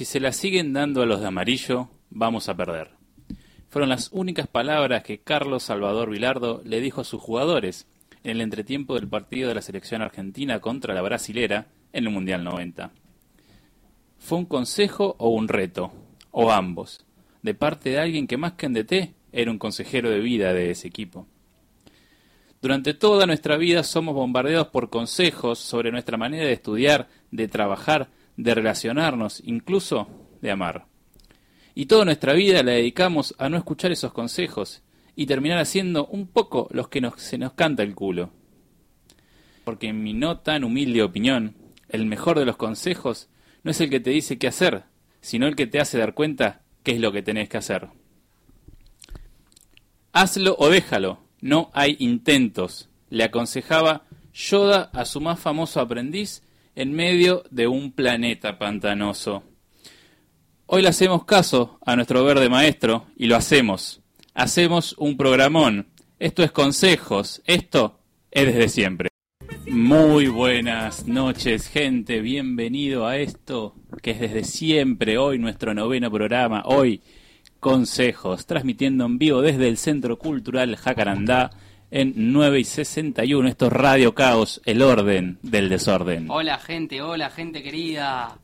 Si se la siguen dando a los de amarillo, vamos a perder. Fueron las únicas palabras que Carlos Salvador Vilardo le dijo a sus jugadores en el entretiempo del partido de la selección argentina contra la brasilera en el Mundial 90. ¿Fue un consejo o un reto? O ambos, de parte de alguien que más que en DT era un consejero de vida de ese equipo. Durante toda nuestra vida somos bombardeados por consejos sobre nuestra manera de estudiar, de trabajar, de relacionarnos, incluso de amar. Y toda nuestra vida la dedicamos a no escuchar esos consejos y terminar haciendo un poco los que se nos canta el culo. Porque en mi no tan humilde opinión, el mejor de los consejos no es el que te dice qué hacer, sino el que te hace dar cuenta qué es lo que tenés que hacer. Hazlo o déjalo, no hay intentos, le aconsejaba Yoda a su más famoso aprendiz en medio de un planeta pantanoso. Hoy le hacemos caso a nuestro verde maestro y lo hacemos. Hacemos un programón. Esto es consejos. Esto es desde siempre. Muy buenas noches, gente. Bienvenido a esto que es desde siempre. Hoy nuestro noveno programa. Hoy consejos. Transmitiendo en vivo desde el Centro Cultural Jacarandá en 9 y 61. Esto es Radio Caos, el orden del desorden. Hola gente, hola gente querida.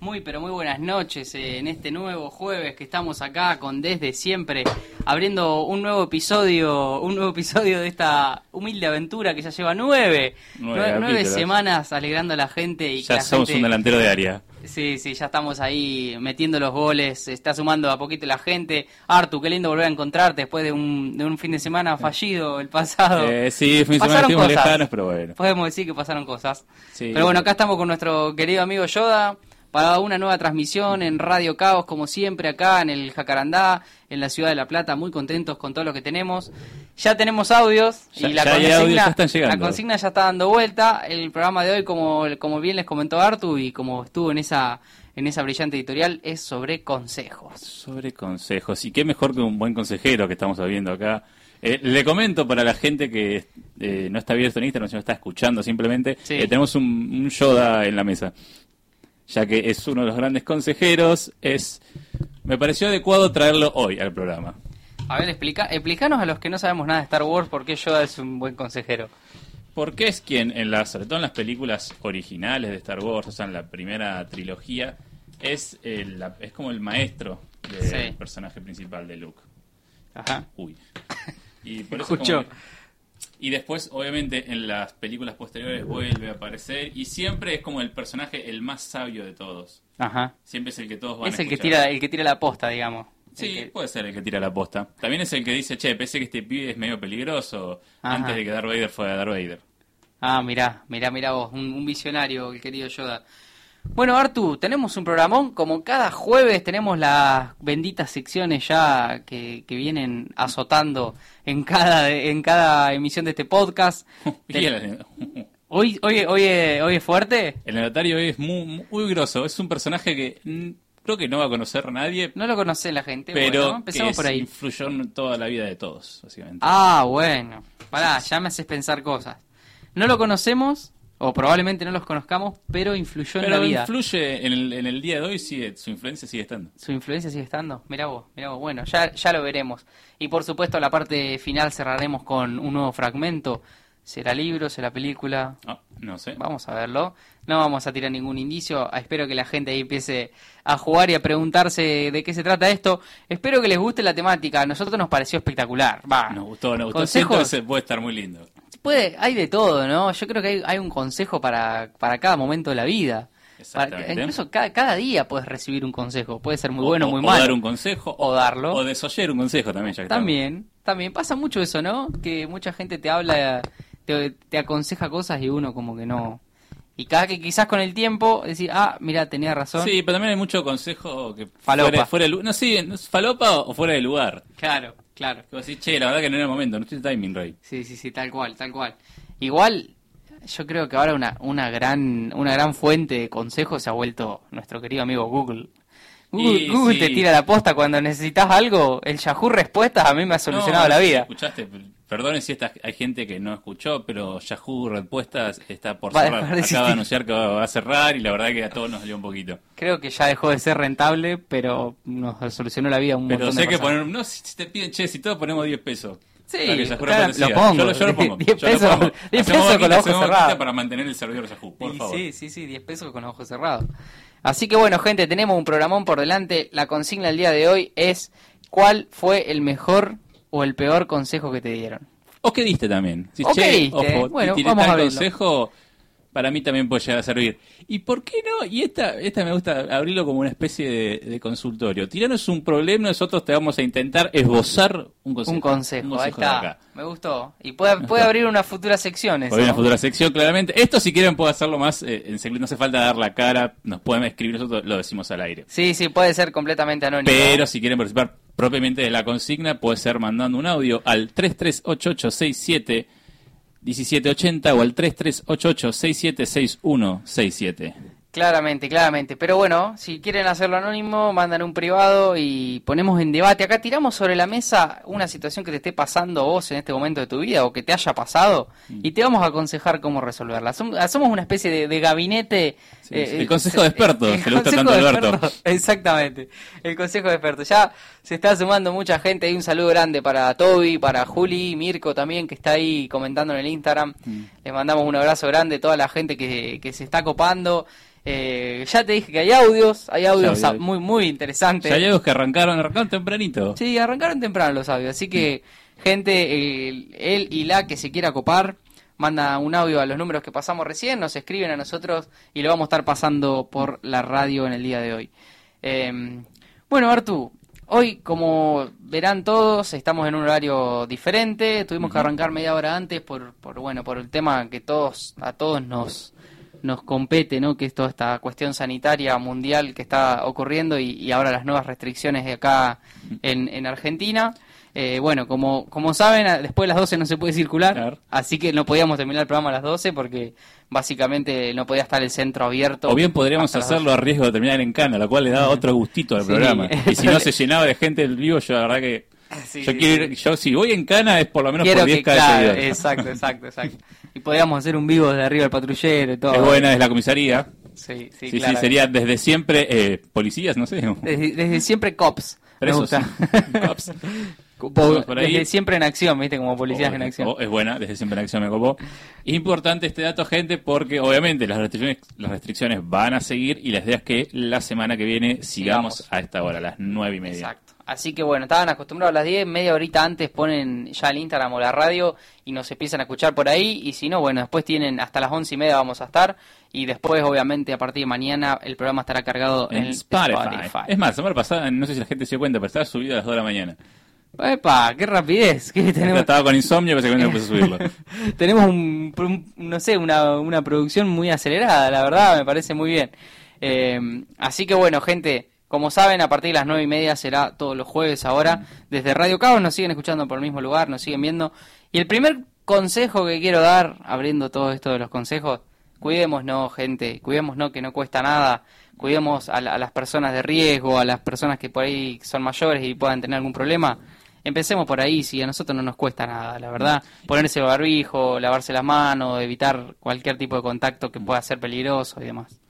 Muy pero muy buenas noches en este nuevo jueves que estamos acá con Desde Siempre, abriendo un nuevo episodio, un nuevo episodio de esta humilde aventura que ya lleva nueve, Nueve semanas alegrando a la gente y que Ya la somos gente- un delantero de área. Sí, sí, ya estamos ahí metiendo los goles, está sumando a poquito la gente. Artu, qué lindo volver a encontrarte después de un, de un fin de semana fallido el pasado. Eh, sí, fin de semana Pasaron estuvimos cosas. lejanos, pero bueno. Podemos decir que pasaron cosas. Sí. Pero bueno, acá estamos con nuestro querido amigo Yoda para una nueva transmisión en Radio Caos, como siempre, acá en el Jacarandá, en la ciudad de La Plata, muy contentos con todo lo que tenemos. Ya tenemos audios Ya- y la consigna, audios, la consigna ya está dando vuelta. El programa de hoy, como, como bien les comentó Artu y como estuvo en esa, en esa brillante editorial, es sobre consejos. Sobre consejos. Y qué mejor que un buen consejero que estamos viendo acá. Eh, le comento para la gente que eh, no está abierto en Instagram, sino está escuchando simplemente. Sí. eh, tenemos un, un Yoda en la mesa. Ya que es uno de los grandes consejeros, es me pareció adecuado traerlo hoy al programa. A ver, explica, explícanos a los que no sabemos nada de Star Wars por qué Yoda es un buen consejero. Porque es quien, en la, sobre todo en las películas originales de Star Wars, o sea, en la primera trilogía, es, el- la- es como el maestro del Sí. personaje principal de Luke. Ajá. Uy. Y por eso Escuchó. como que- y después, obviamente, en las películas posteriores vuelve a aparecer y siempre es como el personaje el más sabio de todos. Ajá. Siempre es el que todos van Es a el que tira, el que tira la posta, digamos. Sí, que- puede ser el que tira la posta. También es el que dice, che, pensé que este pibe es medio peligroso Ajá. antes de que Darth Vader fuera Darth Vader. Ah, mirá, mirá, mirá vos, un, un visionario, el querido Yoda. Bueno, Artu, tenemos un programón, como cada jueves tenemos las benditas secciones ya que, que vienen azotando en cada, en cada emisión de este podcast. Y el, Hoy, hoy, hoy, es- hoy es fuerte. el notario es muy, muy grosso. Es un personaje que creo que no va a conocer nadie, No lo conoce la gente, pero bueno, que empecemos por ahí. influyó en toda la vida de todos, básicamente. Ah, bueno. Pará, ya me haces pensar cosas. No lo conocemos, o probablemente no los conozcamos, pero influyó en la vida. influye en el, en el día de hoy, sigue, su influencia sigue estando. Su influencia sigue estando. Mira vos, mira vos. Bueno, ya, ya lo veremos. Y por supuesto, la parte final cerraremos con un nuevo fragmento. ¿Será libro? ¿Será película? Ah, no sé. Vamos a verlo. No vamos a tirar ningún indicio. Espero que la gente ahí empiece a jugar y a preguntarse de qué se trata esto. Espero que les guste la temática. A nosotros nos pareció espectacular. Va. Nos gustó, nos gustó. Consejos. Siento que se puede estar muy lindo. Puede, hay de todo, ¿no? Yo creo que hay, hay un consejo para, para cada momento de la vida. Para- Exactamente. incluso cada, cada día puedes recibir un consejo. Puede ser muy O- bueno, o- muy o malo. dar un consejo. O darlo. O desoyer un consejo también, ya que También, también pasa mucho eso, ¿no? Que mucha gente te habla, te, te aconseja cosas y uno como que no. Y cada que quizás con el tiempo decir, ah, mira, tenía razón. Sí, pero también hay mucho consejo que Falopa. fuera, fuera No, sí, falopa o fuera de lugar. Claro, claro. Que vos decís, che, la verdad que no era el momento, no estoy timing, Rey. Sí, sí, sí, tal cual, tal cual. Igual, yo creo que ahora una, una gran, una gran fuente de consejos se ha vuelto nuestro querido amigo Google. Google, Y Google sí. te tira la posta cuando necesitas algo. El Yahoo Respuestas a mí me ha solucionado No, la vida. Escuchaste, Perdone si esta, hay gente que no escuchó, pero Yahoo Respuestas está por cerrar. Acaba de anunciar que va a cerrar y la verdad que a todos nos dio un poquito. Creo que ya dejó de ser rentable, pero nos solucionó la vida un Pero montón sé de que personas. poner, no, si te piden, che, si todos ponemos 10 pesos. Sí, claro, lo pongo. Yo, lo- yo lo pongo. 10 yo lo pesos- pongo. 10 Hacemos pesos con los ojos cerrados. para mantener el servidor Yahoo, por Y favor. Sí, sí, sí, 10 pesos con los ojos cerrados. Así que bueno, gente, tenemos un programón por delante. La consigna del día de hoy es ¿cuál fue el mejor o el peor consejo que te dieron? ¿O qué diste también? Si, ¿O che, diste? Ojo, Bueno, tiré vamos a verlo. consejo, para mí también puede llegar a servir. ¿Y por qué no? Y esta, esta me gusta abrirlo como una especie de, de consultorio. Tiranos un problema, nosotros te vamos a intentar esbozar un consejo. Un consejo, ahí está. acá. Me gustó. Y puede, puede abrir una futura sección en la futura sección, claramente. Esto, si quieren, puedo hacerlo más eh, en secreto. No hace falta dar la cara. Nos pueden escribir, nosotros lo decimos al aire. Sí, sí, puede ser completamente anónimo. Pero si quieren participar propiamente de la consigna, puede ser mandando un audio al 338867 1780 o al 3388676167. Claramente, claramente. Pero bueno, si quieren hacerlo anónimo, mandan un privado y ponemos en debate. Acá tiramos sobre la mesa una situación que te esté pasando vos en este momento de tu vida o que te haya pasado Mm. y te vamos a aconsejar cómo resolverla. Som- Somos una especie de, de gabinete. Sí, el consejo de expertos, el que le gusta tanto Alberto. Exactamente, el consejo de expertos. Ya se está sumando mucha gente. Hay un saludo grande para Toby, para Juli, Mirko también, que está ahí comentando en el Instagram. Mm. Les mandamos un abrazo grande a toda la gente que, que se está copando. Eh, ya te dije que hay audios, hay audios muy muy interesantes. Ya hay algo que arrancaron, arrancaron tempranito. Sí, arrancaron temprano los audios, así que gente, el- él y la que se quiera copar, manda un audio a los números que pasamos recién, nos escriben a nosotros y lo vamos a estar pasando por la radio en el día de hoy. Eh, bueno, Artu, hoy como verán todos, estamos en un horario diferente, tuvimos que arrancar media hora antes por, por bueno, por el tema que todos a todos nos nos compete, ¿no? Que es toda esta cuestión sanitaria mundial que está ocurriendo y, y ahora las nuevas restricciones de acá en, en Argentina. Eh, bueno, como, como saben, después de las 12 no se puede circular, Claro. así que no podíamos terminar el programa a las 12 porque básicamente no podía estar el centro abierto. O bien podríamos hacerlo a riesgo de terminar en cana, lo cual le daba otro gustito al Sí, programa. Y si no se llenaba de gente del vivo, yo la verdad que... 12. Sí, yo sí, quiero ir- yo si voy en cana es por lo menos por 10 que, cada claro, exacto, exacto, exacto. Y podíamos hacer un vivo desde arriba del patrullero y todo. Qué buena es la comisaría. Sí, sí, Sí, sí, sería desde siempre eh, policías, no sé. Desde, desde siempre cops. Me Presos, gusta. sí. Cops. Por ahí. Desde siempre en acción, viste, como policías Oh, en acción. oh, es buena, desde siempre en acción me copó. Es importante este dato, gente, porque obviamente las restricciones, las restricciones van a seguir y la idea es que la semana que viene sigamos, Sigamos. a esta hora, a las nueve y media. Exacto. Así que bueno, estaban acostumbrados a las 10, media horita antes ponen ya el Instagram o la radio y nos empiezan a escuchar por ahí. Y si no, bueno, después tienen hasta las once y media vamos a estar. Y después, obviamente, a partir de mañana el programa estará cargado en, En Spotify. Spotify. Es más, la semana pasada, no sé si la gente se dio cuenta, pero estaba subido a las 2 de la mañana. ¡Epa! ¡Qué rapidez! ¿Qué tenemos? Estaba con insomnio, básicamente no puse a subirlo. tenemos un, un- no sé, una, una producción muy acelerada, la verdad, me parece muy bien. Eh, así que bueno, gente, como saben, a partir de las nueve y media será todos los jueves ahora. Desde Radio Cabos nos siguen escuchando por el mismo lugar, nos siguen viendo. Y el primer consejo que quiero dar, abriendo todo esto de los consejos, cuidémonos, gente, cuidémonos que no cuesta nada. Cuidemos a, la- a las personas de riesgo, a las personas que por ahí son mayores y puedan tener algún problema. Empecemos por ahí, si a nosotros no nos cuesta nada, la verdad. Ponerse barbijo, lavarse las manos, evitar cualquier tipo de contacto que pueda ser peligroso y demás.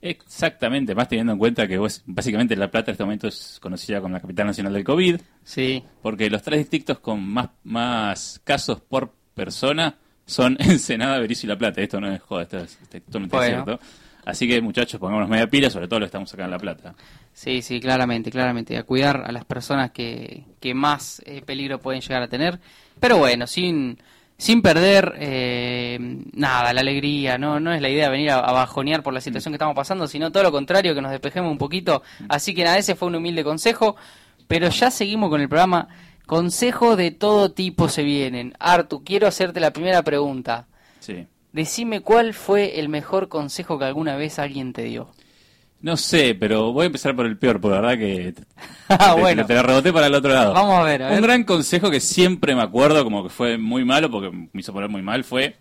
Exactamente, más teniendo en cuenta que vos, básicamente La Plata en este momento es conocida como la capital nacional del COVID, Sí, porque los tres distritos con más, más casos por persona son Ensenada, Berizo y La Plata. Esto no es joda, esto es, esto cierto. Así que muchachos, pongámonos media pila, sobre todo lo que estamos acá en La Plata. Sí, sí, claramente, claramente. A cuidar a las personas que, que más eh, peligro pueden llegar a tener. Pero bueno, sin, sin perder eh, nada, la alegría. No, no es la idea venir a, a bajonear por la situación que estamos pasando, sino todo lo contrario, que nos despejemos un poquito. Así que nada, ese fue un humilde consejo. Pero ya seguimos con el programa. Consejos de todo tipo se vienen. Artu, quiero hacerte la primera pregunta. Sí. Decime cuál fue el mejor consejo que alguna vez alguien te dio. No sé, pero voy a empezar por el peor, porque la verdad que te, Ah, te- bueno. te la reboté para el otro lado. Vamos a ver, a ver. Un gran consejo que siempre me acuerdo, como que fue muy malo, porque me hizo poner muy mal, fue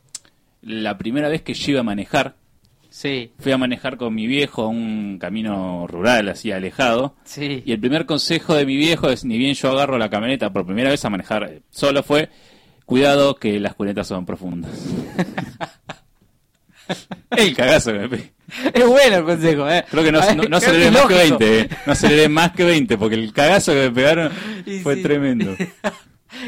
la primera vez que yo iba a manejar. Sí, Fui a manejar con mi viejo a un camino rural, así alejado. sí. Y el primer consejo de mi viejo es, ni bien yo agarro la camioneta por primera vez a manejar solo, fue, Cuidado que las cunetas son profundas. el cagazo que me pegué. Es bueno el consejo, ¿eh? Creo que no, ver, no, no aceleré más que lógico. 20, eh. No aceleré más que 20, porque el cagazo que me pegaron Y fue sí. tremendo.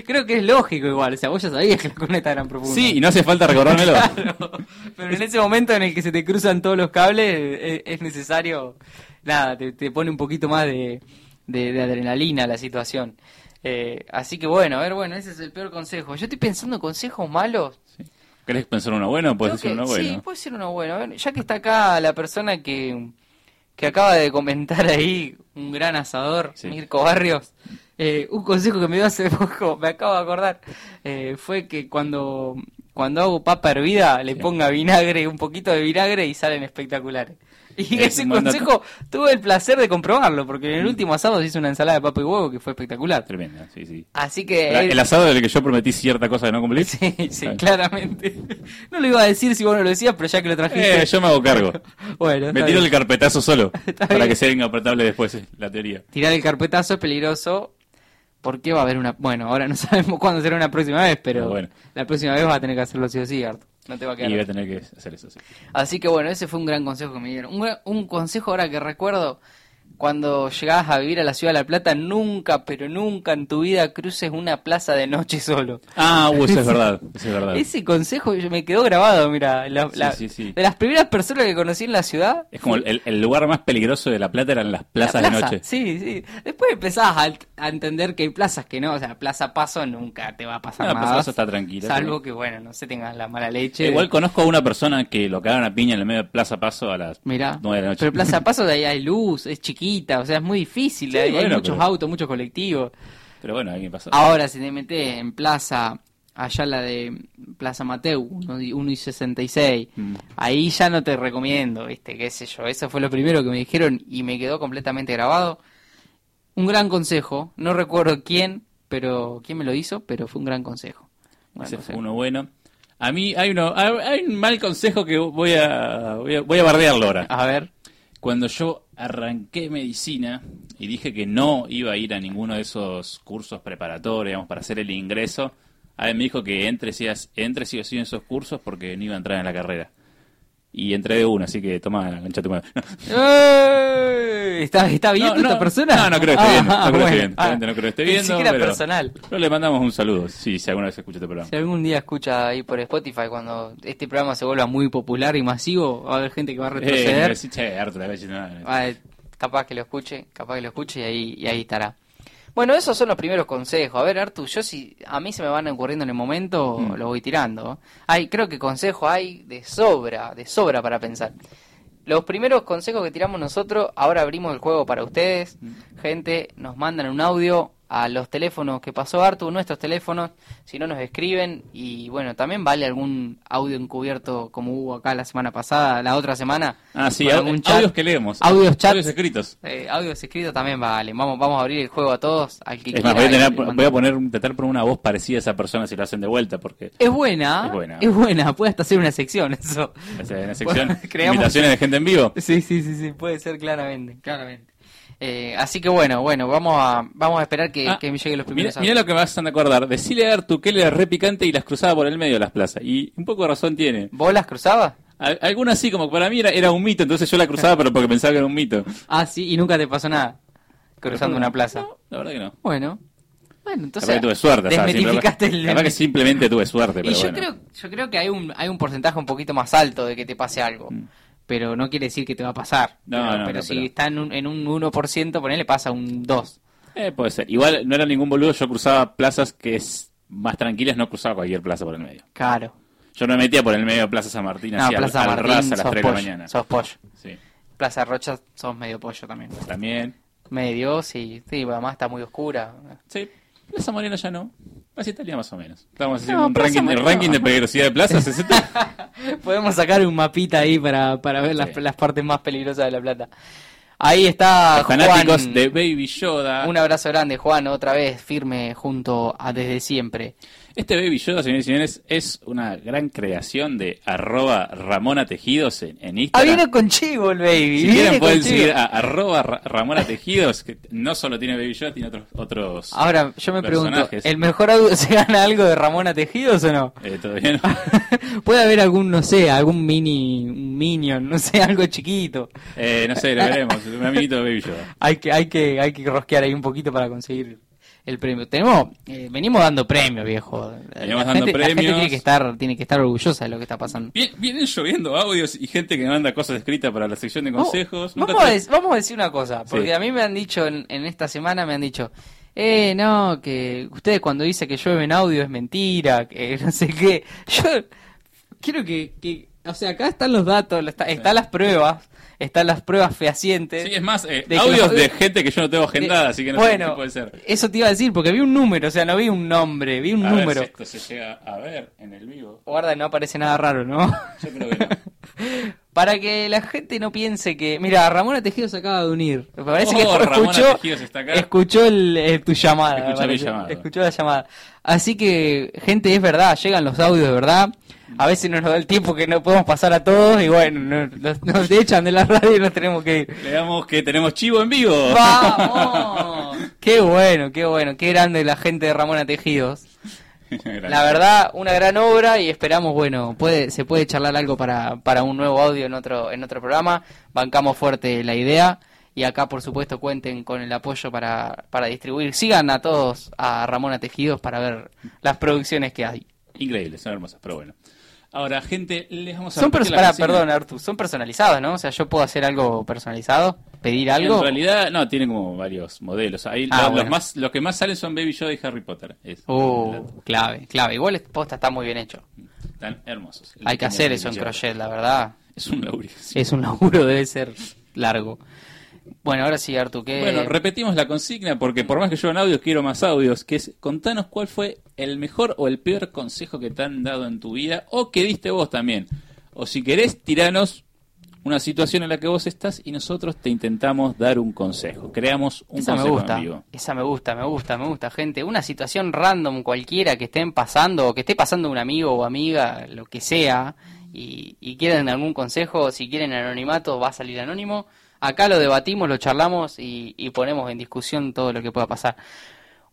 Creo que es lógico igual, o sea, vos ya sabías que las cunetas eran profundas. Sí, y no hace falta recordármelo. Claro. Pero en ese momento en el que se te cruzan todos los cables, es, es necesario, nada, te, te pone un poquito más de, de- de adrenalina la situación. Eh, así que bueno, a ver, bueno, ese es el peor consejo. Yo estoy pensando consejos malos. ¿Querés pensar uno bueno o puedes decir uno Sí, bueno? puede ser uno bueno. A ver, ya que está acá la persona que, que acaba de comentar ahí, un gran asador, Sí. Mirko Barrios, eh, un consejo que me dio hace poco, me acabo de acordar, eh, fue que cuando, cuando hago papa hervida le Sí. ponga vinagre, un poquito de vinagre y salen espectaculares. Y Es ese un buen dato. consejo tuve el placer de comprobarlo, porque en el último asado se hizo una ensalada de papa y huevo que fue espectacular. Tremenda, sí, sí. Así que... El asado del que yo prometí cierta cosa de no cumplir. Sí, sí, claramente. No lo iba a decir si vos no lo decías, pero ya que lo trajiste. Eh, yo me hago cargo. Bueno, Me tiro bien. el carpetazo solo. Para bien. que sea inapretable después eh, la teoría. Tirar el carpetazo es peligroso. Porque va a haber una. Bueno, ahora no sabemos cuándo será una próxima vez, pero Ah, bueno. la próxima vez vas a tener que hacerlo sí o sí, Arto. No te va a Y quedar. voy a tener que hacer eso, sí. Así que bueno, ese fue un gran consejo que me dieron. Un, un consejo ahora que recuerdo. Cuando llegabas a vivir a la ciudad de La Plata, nunca, pero nunca en tu vida cruces una plaza de noche solo. Ah, uh, eso es verdad. Eso es verdad. Ese consejo me quedó grabado, mira. la- Sí, la- sí, sí. De las primeras personas que conocí en la ciudad, Es como el, el lugar más peligroso de La Plata eran las plazas La de noche. Sí, sí. Después empezás a, a entender que hay plazas que no, o sea, Plaza Paso nunca te va a pasar nada. Plaza Paso está tranquila, Salvo que, bueno, no sé, tengas la mala leche. Igual conozco a una persona que lo cagaron a piña en el medio de Plaza Paso a las Mirá. 9 de la noche. Pero Plaza Paso de ahí hay luz, es chiquita, o sea, es muy difícil. Sí, hay, muchos pero- autos, muchos colectivos. Pero bueno, alguien pasó. Ahora, si te metes en Plaza, allá la de Plaza Mateu, 1 y 1 y 66, Mm. ahí ya no te recomiendo, ¿viste? ¿Qué sé yo? Eso fue lo primero que me dijeron y me quedó completamente grabado. Un gran consejo, no recuerdo quién, pero quién me lo hizo, pero fue un gran consejo. Un gran Ese fue uno bueno. A mí hay uno, hay un mal consejo que voy a, voy a, voy a bardearlo ahora. A ver, Cuando yo arranqué medicina y dije que no iba a ir a ninguno de esos cursos preparatorios, para hacer el ingreso, alguien me dijo que entre entre sí o sí en esos cursos porque no iba a entrar en la carrera. Y entré de uno, así que toma, gancha tu madre. ¡Eh! ¿Está, está viendo No, no, esta persona? no, no creo que esté viendo, no creo que esté bueno. viendo, realmente no creo que esté pensé viendo, que era pero- personal. Pero le mandamos un saludo, sí, si alguna vez escucha este programa. Si algún día escucha ahí por Spotify, cuando este programa se vuelva muy popular y masivo, va a haber gente que va a Eh, retroceder. sí, che, harto la vez, no, no. Ah, capaz que lo escuche, capaz que lo escuche y ahí, y ahí estará. Bueno, esos son los primeros consejos. A ver, Artu, yo si a mí se me van ocurriendo en el momento, Mm. lo voy tirando. Hay, creo que consejos hay de sobra, de sobra para pensar. Los primeros consejos que tiramos nosotros, ahora abrimos el juego para ustedes. Gente, nos mandan un audio a los teléfonos que pasó Artu, nuestros teléfonos, si no nos escriben. Y bueno, también vale algún audio encubierto como hubo acá la semana pasada, la otra semana. Ah, sí, algún chat. audios que leemos. Audios, chats. Audios escritos. Eh, audios escritos también vale. Vamos, vamos a abrir el juego a todos. Al que Es más, voy a, tener- voy a poner, intentar poner una voz parecida a esa persona si lo hacen de vuelta, porque Es buena, Es buena. es buena. Puede hasta ser una sección eso. en la sección Creamos- invitaciones de gente en vivo. Sí, sí, sí, sí, puede ser claramente, claramente. Eh, así que bueno, bueno, vamos a vamos a esperar que, Ah, que me lleguen los primeros mira lo que me vas a acordar. Decirle a Artu que él era re picante y las cruzaba por el medio de las plazas. Y un poco de razón tiene. ¿Vos las cruzabas? Al- Algunas sí, como para mí era, era un mito, entonces yo la cruzaba, pero porque pensaba que era un mito. Ah, sí, y nunca te pasó nada cruzando una plaza. No, la verdad que no. Bueno, bueno, entonces que tuve suerte. desmitificaste el que simplemente tuve suerte, Y yo bueno. creo, yo creo que hay un, hay un porcentaje un poquito más alto de que te pase algo. Mm. Pero no quiere decir que te va a pasar. No, pero no, pero no, si pero- está en un, en un 1%, ponele pasa un 2. Eh, puede ser. Igual no era ningún boludo, yo cruzaba plazas que es más tranquilas, no cruzaba cualquier plaza por el medio. Claro. Yo no me metía por el medio de Plaza San Martín No, así Plaza al, Martín ras a las sos 3 de la pollo, mañana. sos pollo. Sí. Plaza Rocha sos medio pollo también. También. Medio, sí, sí, además está muy oscura. Sí. Plaza Moreno ya no. Plaza Italia más o menos. Estamos haciendo No, un ranking, el ranking de peligrosidad de plazas. es este. Podemos sacar un mapita ahí para, para ver las, las partes más peligrosas de La Plata. Ahí está Los fanáticos Juan. de Baby Yoda. Un abrazo grande, Juan, otra vez firme junto a Desde Siempre. Este Baby Yoda, señores y señores, es una gran creación de arroba Ramona Tejidos en, en Ah, Instagram. viene con chivo el baby. si quieren pueden chivo. seguir a arroba Ra- Ramona Tejidos, que no solo tiene Baby Yoda, tiene otros, otros Ahora, yo me pregunto. ¿el mejor audio se gana algo de Ramona Tejidos o no? Eh, todavía no. Puede haber algún, no sé, algún mini, un minion, no sé, algo chiquito. Eh, no sé, lo veremos. Un amiguito de Baby Yoda. Hay que, hay que, hay que rosquear ahí un poquito para conseguir el premio. Tenemos, eh, venimos dando premios, viejo. Venimos la dando gente, la gente tiene que estar, tiene que estar orgullosa de lo que está pasando. Bien- Vienen lloviendo audios y gente que manda cosas escritas para la sección de Vamos- consejos. Vamos, a, te- dec- vamos a decir una cosa, porque Sí. a mí me han dicho en, en esta semana, me han dicho, eh, no, que ustedes cuando dicen que llueve en audio es mentira, que no sé qué. Yo quiero que, que o sea, acá están los datos, está- están las pruebas, están las pruebas fehacientes. Sí, es más, eh, De audios los- de gente que yo no tengo agendada, de- así que no sé bueno, qué puede ser. eso te iba a decir, porque vi un número, o sea, no vi un nombre, vi un A ver número. si esto se llega a ver en el vivo. Guarda, no aparece nada raro, ¿no? Yo creo que no. Para que la gente no piense que. Mira, Ramona Tejido se acaba de unir. Me parece Oh, que Ramona escuchó, está acá. escuchó el, eh, tu llamada. Escuchó mi llamado. Escuchó la llamada. Así que, gente, es verdad, llegan los audios de verdad. A veces no nos da el tiempo que no podemos pasar a todos y bueno, no- nos, nos echan de la radio y nos tenemos que ir. Le damos que tenemos chivo en vivo. ¡Vamos! qué bueno, qué bueno, qué grande la gente de Ramona Tejidos. La verdad, una gran obra y esperamos, bueno, puede, se puede charlar algo para, para un nuevo audio en otro, en otro programa. Bancamos fuerte la idea y acá, por supuesto, cuenten con el apoyo para, para distribuir. Sigan a todos a Ramona Tejidos para ver las producciones que hay. Increíbles, son hermosas, pero bueno. Ahora, gente, les vamos a Son consigna. perdón, Artu, son personalizados, ¿no? O sea, yo puedo hacer algo personalizado, pedir algo. En realidad, no, tiene como varios modelos. Ahí Ah, los, bueno. más, los que más salen son Baby Yoda y Harry Potter. Es- Uh, clave, clave. Igual este posta está muy bien hecho. Están hermosos. Hay que hacer eso en crochet, la verdad. Es un laburo. sí. Es un laburo, debe ser largo. Bueno, ahora sí, Artu, ¿qué? Bueno, repetimos la consigna porque por más que yo en audios quiero más audios, que es contanos cuál fue el mejor o el peor consejo que te han dado en tu vida o que diste vos también. O si querés, tiranos una situación en la que vos estás y nosotros te intentamos dar un consejo. Creamos un Esa me consejo gusta, en vivo. esa me gusta, me gusta, me gusta, gente. Una situación random cualquiera que estén pasando, o que esté pasando un amigo o amiga, lo que sea, y, y quieren algún consejo, si quieren anonimato, va a salir anónimo. Acá lo debatimos, lo charlamos y, y ponemos en discusión todo lo que pueda pasar.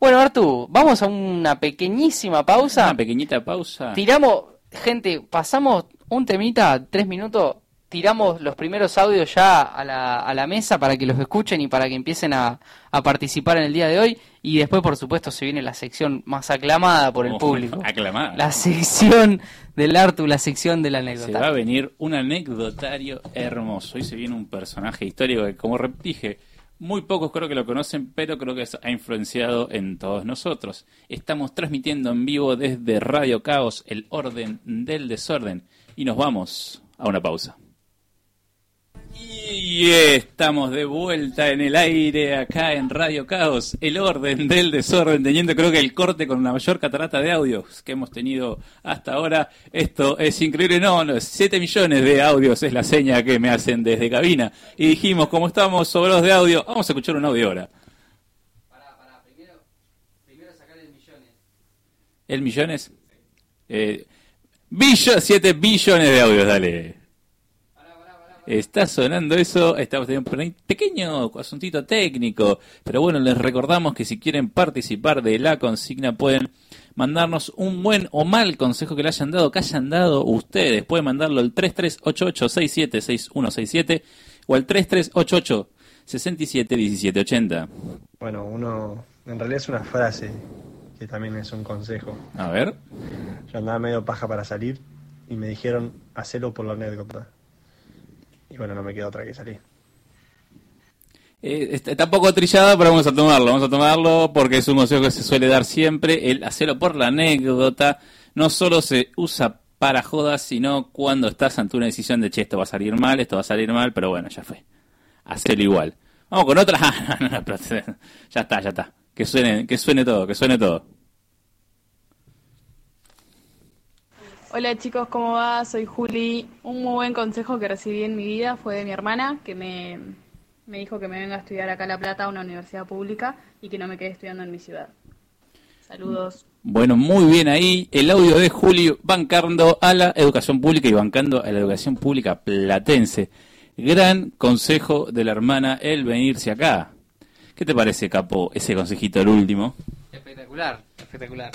Bueno, Artu, vamos a una pequeñísima pausa. Una pequeñita pausa. Tiramos, gente, pasamos un temita, tres minutos, tiramos los primeros audios ya a la, a la mesa para que los escuchen y para que empiecen a, a participar en el día de hoy. Y después, por supuesto, se viene la sección más aclamada por el Oh, público. Aclamada. La sección del Artu, la sección de la Se va a anécdota. venir un anecdotario hermoso. Hoy se viene un personaje histórico que, como dije, muy pocos creo que lo conocen, pero creo que ha influenciado en todos nosotros. Estamos transmitiendo en vivo desde Radio Caos, el orden del desorden. Y nos vamos a una pausa. Y estamos de vuelta en el aire acá en Radio Caos, el orden del desorden, teniendo creo que el corte con la mayor catarata de audios que hemos tenido hasta ahora. Esto es increíble, no, no, 7 millones de audios es la seña que me hacen desde cabina. Y dijimos, como estamos sobrados de audio, vamos a escuchar un audio ahora. ¿El millones? Eh, billo- 7 billones de audios, dale. Está sonando eso, estamos teniendo un pequeño asuntito técnico, pero bueno, les recordamos que si quieren participar de la consigna pueden mandarnos un buen o mal consejo que le hayan dado, que hayan dado ustedes. Pueden mandarlo al 3388676167 o al 3388671780. Bueno, uno, en realidad es una frase que también es un consejo. A ver. Yo andaba medio paja para salir y me dijeron, hacelo por la anécdota. Y bueno, no me queda otra que salir. Eh, está, poco trillada, pero vamos a tomarlo, vamos a tomarlo porque es un consejo que se suele dar siempre, el hacerlo por la anécdota, no solo se usa para jodas, sino cuando estás ante una decisión de, che, esto va a salir mal, esto va a salir mal, pero bueno, ya fue. Hacerlo igual. Vamos con otra. Ya está, ya está. Que suene, que suene todo, que suene todo. Hola chicos, ¿cómo va? Soy Juli. Un muy buen consejo que recibí en mi vida fue de mi hermana, que me, me dijo que me venga a estudiar acá a La Plata, a una universidad pública, y que no me quede estudiando en mi ciudad. Saludos. Bueno, muy bien ahí. El audio de Julio bancando a la educación pública y bancando a la educación pública platense. Gran consejo de la hermana el venirse acá. ¿Qué te parece, Capo, ese consejito, el último? Espectacular, espectacular.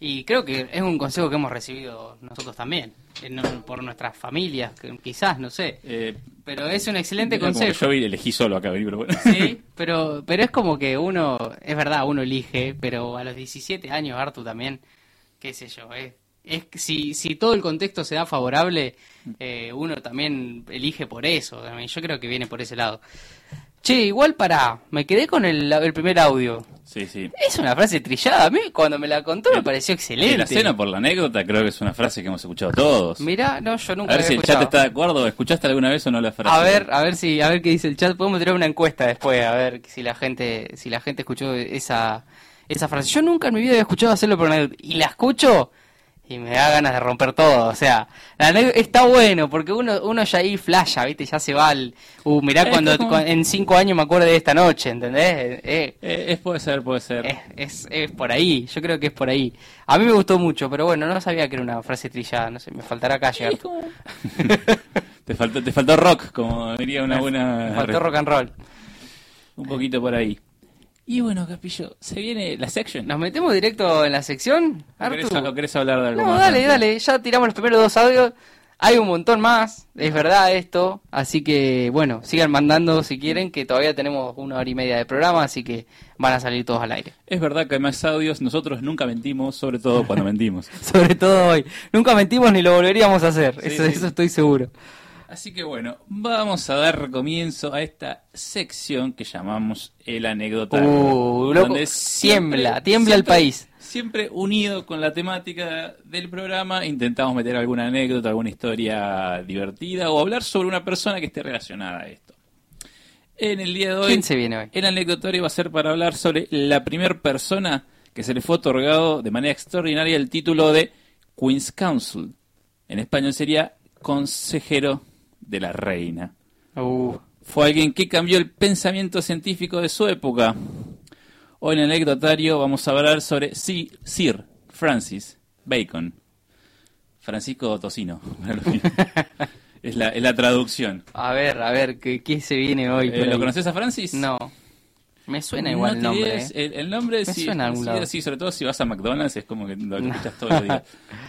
Y creo que es un consejo que hemos recibido nosotros también, no- por nuestras familias, quizás, no sé. Eh, Pero es un excelente consejo. yo elegí solo acá pero bueno. Sí, pero, pero es como que uno, es verdad, uno elige, pero a los 17 años, Artu también, qué sé yo, es, es si, si todo el contexto se da favorable, eh, uno también elige por eso. Yo creo que viene por ese lado. Che, igual para, me quedé con el, el primer audio. Sí, sí. Es una frase trillada. A mí cuando me la contó me pareció Y excelente. la cena por la anécdota creo que es una frase que hemos escuchado todos. Mirá, no, yo nunca A ver la si el chat está de acuerdo. ¿Escuchaste alguna vez o no la frase? A ver, a ver si, a ver qué dice el chat. Podemos tirar una encuesta después, a ver si la gente, si la gente escuchó esa, esa frase. Yo nunca en mi vida había escuchado hacerlo por anécdota. Y la escucho y me da ganas de romper todo. O sea, la anécdota está bueno porque uno, uno ya ahí flasha, viste, ya se va al, uh, mirá cuando, como- en cinco años me acuerdo de esta noche, ¿entendés? Eh, Eh, es, puede ser, puede ser. es, es, es por ahí, yo creo que es por ahí. A mí me gustó mucho, pero bueno, no sabía que era una frase trillada, no sé, me faltará calle. Como- te, faltó, te faltó rock, como diría una buena... Me faltó rock and roll. Un poquito por ahí. Y bueno, Capillo, se viene la section. ¿Nos metemos directo en la sección? ¿O querés, Artu? o querés hablar de algo No, más dale, antes? dale, ya tiramos los primeros dos audios. Hay un montón más, es verdad esto. Así que, bueno, sigan mandando si quieren, que todavía tenemos una hora y media de programa, así que van a salir todos al aire. Es verdad que hay más audios, nosotros nunca mentimos, sobre todo cuando mentimos. Sobre todo hoy. Nunca mentimos ni lo volveríamos a hacer, Sí, eso, sí. eso estoy seguro. Así que bueno, vamos a dar comienzo a esta sección que llamamos el anecdotario. Uh, loco, tiembla, tiembla el país. Siempre unido con la temática del programa, intentamos meter alguna anécdota, alguna historia divertida o hablar sobre una persona que esté relacionada a esto. En el día de hoy, ¿Quién se viene hoy? el anecdotario va a ser para hablar sobre la primera persona que se le fue otorgado de manera extraordinaria el título de Queen's Counsel. En español sería consejero de la reina. Uh, Fue alguien que cambió el pensamiento científico de su época. Hoy en el anecdotario vamos a hablar sobre Si- Sir Francis Bacon. Francisco Tocino. es, la, es la traducción. a ver, a ver, ¿qué, qué se viene hoy? Eh, ¿Lo conoces a Francis? No. Me suena igual el No te nombre. eh. el, el nombre Me sí, suena sí, lado. sí, sobre todo si vas a McDonald's es como que lo escuchas todos los días.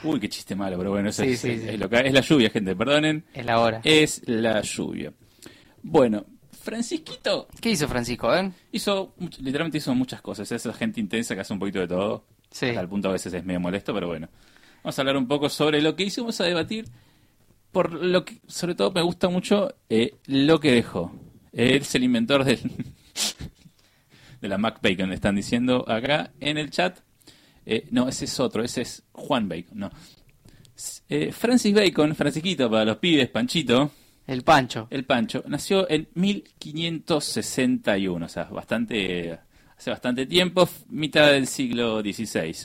Uy, qué chiste malo, pero bueno, eso Sí, es, sí, es- sí. es lo que- es la lluvia, gente, perdonen. Es la hora. Es la lluvia. Bueno, Francisquito ¿Qué hizo Francisco, eh? hizo, literalmente hizo muchas cosas. Es esa gente intensa que hace un poquito de todo. Sí. Hasta el punto a veces es medio molesto, pero bueno. Vamos a hablar un poco sobre lo que hizo, vamos a debatir por lo que, sobre todo me gusta mucho eh, lo que dejó. Él es el inventor del, de la Mac Bacon, le están diciendo acá en el chat. Eh, no, ese es otro, ese es Juan Bacon, no. Eh, Francis Bacon, Francisquito para los pibes, Panchito, El Pancho. el Pancho, nació en 1561, o sea, bastante, hace bastante tiempo, mitad del siglo XVI.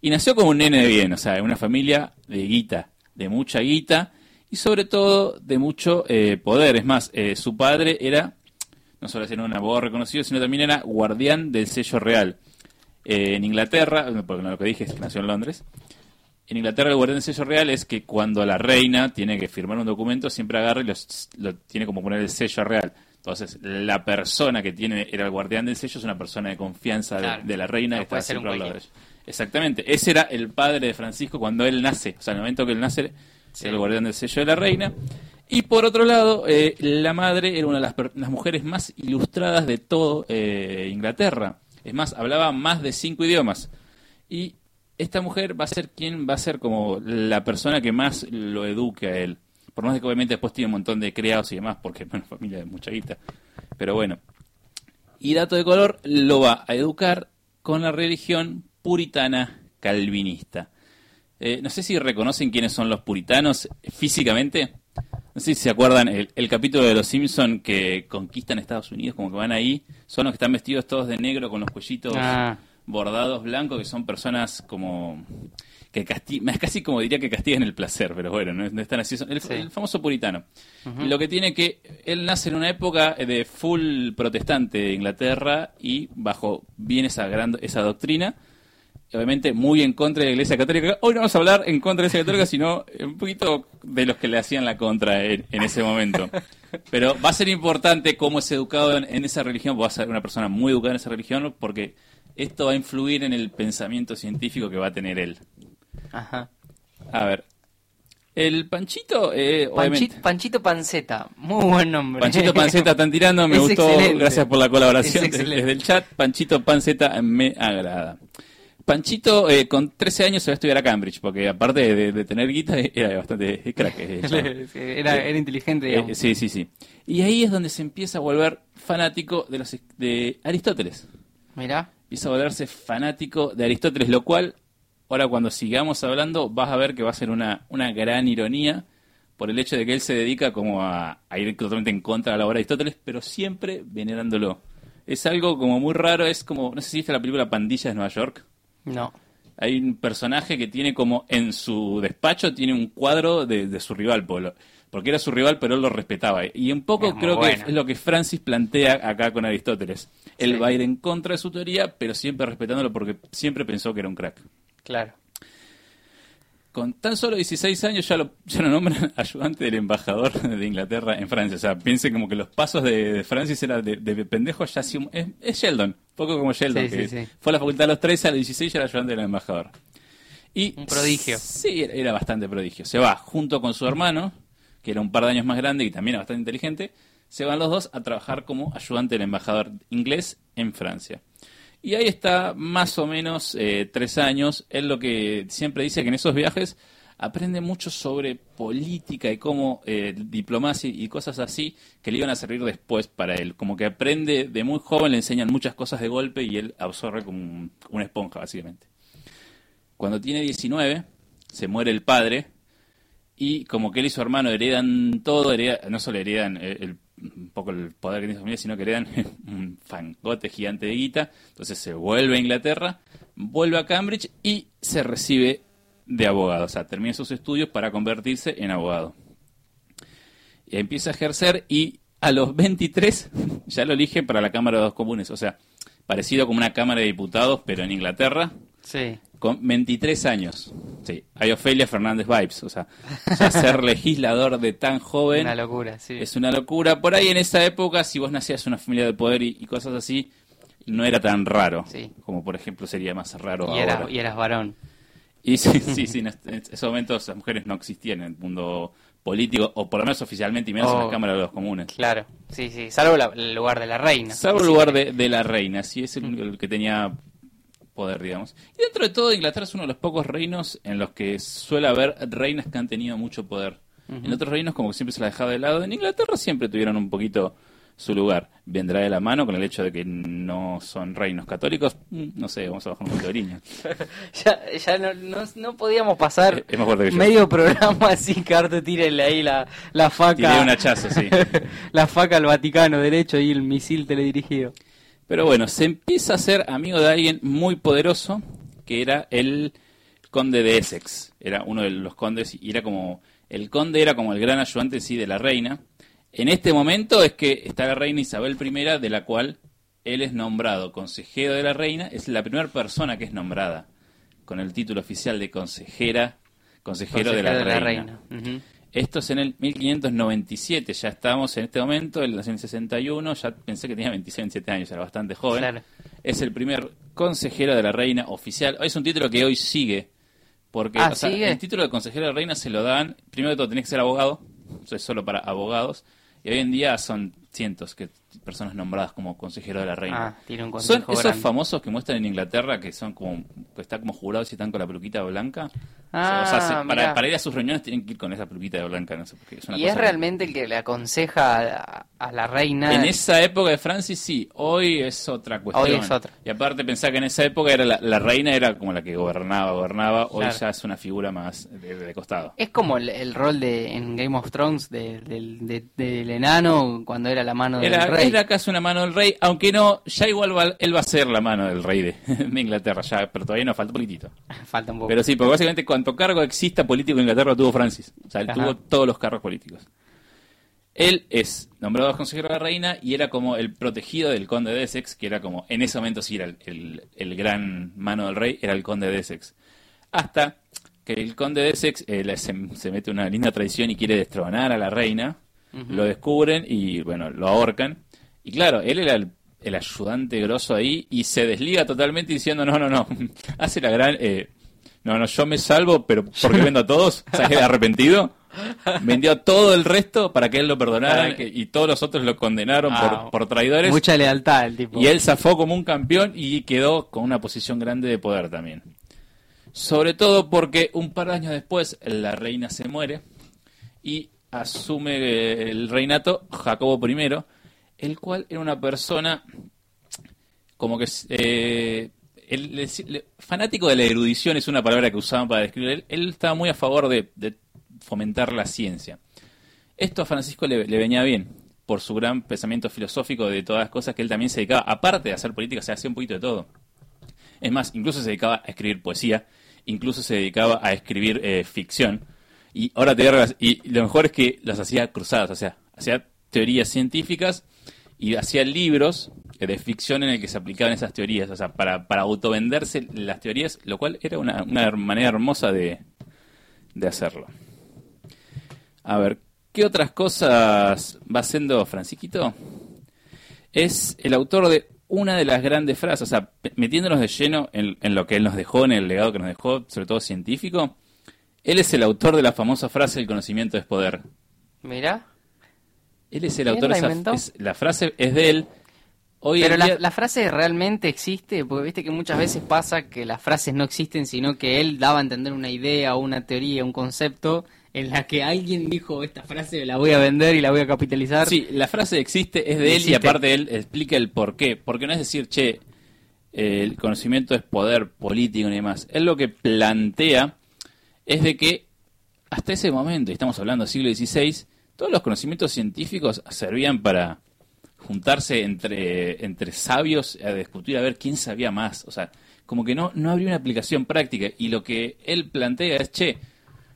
Y nació como un nene de bien, o sea, en una familia de guita, de mucha guita, y sobre todo de mucho eh, poder. Es más, eh, su padre era, no solo era un abogado reconocido, sino también era guardián del sello real. Eh, en Inglaterra, porque no lo que dije es que nació en Londres, en Inglaterra el guardián del sello real es que cuando la reina tiene que firmar un documento siempre agarra y los- lo tiene como poner el sello real. Entonces la persona que tiene era el guardián del sello es una persona de confianza de- Claro. de, la reina No que está puede ser un siempre al lado de cualquiera. ella. Exactamente. Ese era el padre de Francisco cuando él nace. O sea, en el momento que él nace Sí. era el guardián del sello de la reina. Y por otro lado, eh, la madre era una de las, las mujeres más ilustradas de todo eh, Inglaterra. Es más, hablaba más de cinco idiomas. Y esta mujer va a ser quien va a ser como la persona que más lo eduque a él. Por más que obviamente después tiene un montón de criados y demás, porque bueno, familia de mucha guita. Pero bueno. Y dato de color, lo va a educar con la religión puritana calvinista. Eh, no sé si reconocen quiénes son los puritanos físicamente. No sé si se acuerdan el, el capítulo de los Simpson que conquistan Estados Unidos, como que van ahí. Son los que están vestidos todos de negro con los cuellitos Ah. bordados blancos, que son personas como que castigan, casi como diría que castigan el placer, pero bueno, no, no están así. El, Sí. el famoso puritano. Lo que tiene que él nace en una época de full protestante de Inglaterra y bajo bien esa gran esa doctrina obviamente muy en contra de la Iglesia Católica. Hoy no vamos a hablar en contra de la Iglesia Católica, sino un poquito de los que le hacían la contra en, en ese momento. Pero va a ser importante cómo es educado en, en esa religión, va a ser una persona muy educada en esa religión, porque esto va a influir en el pensamiento científico que va a tener él. Ajá. A ver. El Panchito, eh, obviamente. Panchito, Panceta, muy buen nombre. Panchito Panceta están tirando, me Es gustó, excelente. gracias por la colaboración desde el chat. Panchito Panceta me agrada. Panchito eh, con 13 años se va a estudiar a Cambridge, porque aparte de, de tener guita, era bastante crack. eh, era, era inteligente, digamos. Eh, sí, sí, sí. Y ahí es donde se empieza a volver fanático de, los, de Aristóteles. Mirá, Empieza a volverse fanático de Aristóteles, lo cual, ahora cuando sigamos hablando, vas a ver que va a ser una, una gran ironía por el hecho de que él se dedica como a, a ir totalmente en contra de la obra de Aristóteles, pero siempre venerándolo. Es algo como muy raro, es como, no sé si viste la película Pandillas de Nueva York. No. Hay un personaje que tiene como en su despacho tiene un cuadro de, de su rival, Polo. Porque era su rival, pero él lo respetaba. Y un poco creo bueno. que es lo que Francis plantea acá con Aristóteles. Él Sí. va a ir en contra de su teoría, pero siempre respetándolo porque siempre pensó que era un crack. Claro. Con tan solo 16 años ya lo, ya lo nombran ayudante del embajador de Inglaterra en Francia. O sea, piense como que los pasos de, de Francis era de, de pendejo ya un- es, es Sheldon, poco como Sheldon, Sí, que sí, sí. fue a la facultad a los 13, a los 16 ya era ayudante del embajador. Y, Un prodigio. Sí, era, era bastante prodigio. Se va junto con su hermano, que era un par de años más grande y también era bastante inteligente, se van los dos a trabajar como ayudante del embajador inglés en Francia. Y ahí está más o menos eh, tres años. Él lo que siempre dice que en esos viajes aprende mucho sobre política y cómo eh, diplomacia y cosas así que le iban a servir después para él. Como que aprende de muy joven, le enseñan muchas cosas de golpe y él absorbe como un- una esponja, básicamente. Cuando tiene 19, se muere el padre y como que él y su hermano heredan todo, hereda- no solo heredan el, el- un poco el poder que tiene su familia, sino que heredan un fangote gigante de guita. Entonces se vuelve a Inglaterra, vuelve a Cambridge y se recibe de abogado. O sea, termina sus estudios para convertirse en abogado. Y empieza a ejercer y a los 23 ya lo elige para la Cámara de los Comunes. O sea, parecido como una Cámara de Diputados, pero en Inglaterra Sí. con 23 años. Sí, hay Ofelia Fernández Vibes. O sea, ser legislador de tan joven Una locura, sí. es una locura. Por ahí en esa época, si vos nacías en una familia de poder y, y cosas así, no era tan raro. Sí. Como por ejemplo sería más raro y, ahora. eras, y eras varón. Y sí, sí, sí, en este- en esos momentos las mujeres no existían en el mundo político, o por lo menos oficialmente, y menos en Oh. la Cámara de los Comunes. Claro, sí, sí. Salvo la- el lugar de la reina. Salvo el lugar de, de la reina, sí, es el, único el que tenía poder, digamos. Y dentro de todo, Inglaterra es uno de los pocos reinos en los que suele haber reinas que han tenido mucho poder. En otros reinos como que siempre se la dejaba de lado. En Inglaterra siempre tuvieron un poquito su lugar. Vendrá de la mano con el hecho de que no son reinos católicos. Mm, No sé, vamos a bajar un poquito de. Ya, ya no, no, no podíamos pasar es yo. medio programa así que Artu tírele ahí la, la faca. Tiré un hachazo, sí. la faca al Vaticano derecho y el misil teledirigido. Pero bueno, se empieza a ser amigo de alguien muy poderoso, que era el conde de Essex. Era uno de los condes y era como... El conde era como el gran ayudante sí de la reina. En este momento es que está la reina Isabel I, de la cual él es nombrado consejero de la reina. Es la primera persona que es nombrada con el título oficial de consejera, consejero, de la reina. Esto es en el 1597, ya estamos en este momento, él nació en el 61, ya pensé que tenía 26, 27 años, era bastante joven. Claro. Es el primer consejero de la reina oficial. Es un título que hoy sigue, porque Ah, o sea, ¿sigue? el título de consejero de la reina se lo dan, primero de todo tenés que ser abogado, eso es solo para abogados, y hoy en día son cientos que personas nombradas como consejero de la reina. Ah, tiene un Son esos grande. famosos que muestran en Inglaterra que son como que están como jurados y están con la peluquita blanca. Ah, o sea, se- para, para ir a sus reuniones tienen que ir con esa peluquita blanca, no sé por qué. Es una Y cosa es realmente el que le aconseja a, a la reina. En esa época de Francis sí, hoy es otra cuestión. Hoy es otra. Y aparte pensá que en esa época era la, la reina era como la que gobernaba, gobernaba, hoy Claro. ya es una figura más de, de costado. Es como el, el rol de en Game of Thrones de- del, de- del enano cuando era la mano del Era, rey. Era casi una mano del rey, aunque no, ya igual va- él va a ser la mano del rey de, de Inglaterra, ya, pero todavía no falta un poquitito. Falta un poco. Pero sí, porque básicamente cuanto cargo exista político en Inglaterra lo tuvo Francis. O sea, él Ajá. tuvo todos los cargos políticos. Él es nombrado consejero de la reina y era como el protegido del conde de Essex, que era como, en ese momento sí era el, el, gran mano del rey, era el conde de Essex. Hasta que el conde de Essex eh, se, mete una linda traición y quiere destronar a la reina, lo descubren y bueno, lo ahorcan. Y claro, él era el, ayudante grosso ahí y se desliga totalmente diciendo, no, no, no, hace la gran... Eh, no, no, yo me salvo, pero porque vendo a todos, ¿sabes? Arrepentido. Vendió todo el resto para que él lo perdonara y todos los otros lo condenaron por, por, traidores. Mucha lealtad el tipo. Y él zafó como un campeón y quedó con una posición grande de poder también. Sobre todo porque un par de años después la reina se muere y asume el reinato Jacobo I, el cual era una persona como que eh, el, fanático de la erudición es una palabra que usaban para describir. Él, estaba muy a favor de, fomentar la ciencia. Esto a Francisco le, venía bien por su gran pensamiento filosófico de todas las cosas que él también se dedicaba, aparte de hacer política, se hacía un poquito de todo. Es más, incluso se dedicaba a escribir poesía, incluso se dedicaba a escribir eh, ficción. Y ahora te y lo mejor es que las hacía cruzadas, o sea, hacía teorías científicas y hacía libros de ficción en el que se aplicaban esas teorías, o sea, para, para autovenderse las teorías, lo cual era una, manera hermosa de, de hacerlo. A ver, ¿qué otras cosas va haciendo Francisquito? Es el autor de una de las grandes frases, o sea, metiéndonos de lleno en, en, lo que él nos dejó, en el legado que nos dejó, sobre todo científico, él es el autor de la famosa frase el conocimiento es poder. Mira. Él es el autor de esa la frase es de él pero la, frase realmente existe, porque viste que muchas veces pasa que las frases no existen, sino que él daba a entender una idea, una teoría, un concepto en la que alguien dijo esta frase la voy a vender y la voy a capitalizar. Sí, la frase existe, es de él y aparte él explica el por qué. Porque no es decir, che, el conocimiento es poder político ni demás. Él lo que plantea es de que hasta ese momento, y estamos hablando del siglo XVI, todos los conocimientos científicos servían para juntarse entre, entre sabios a discutir a ver quién sabía más. O sea, como que no, no habría una aplicación práctica. Y lo que él plantea es, che,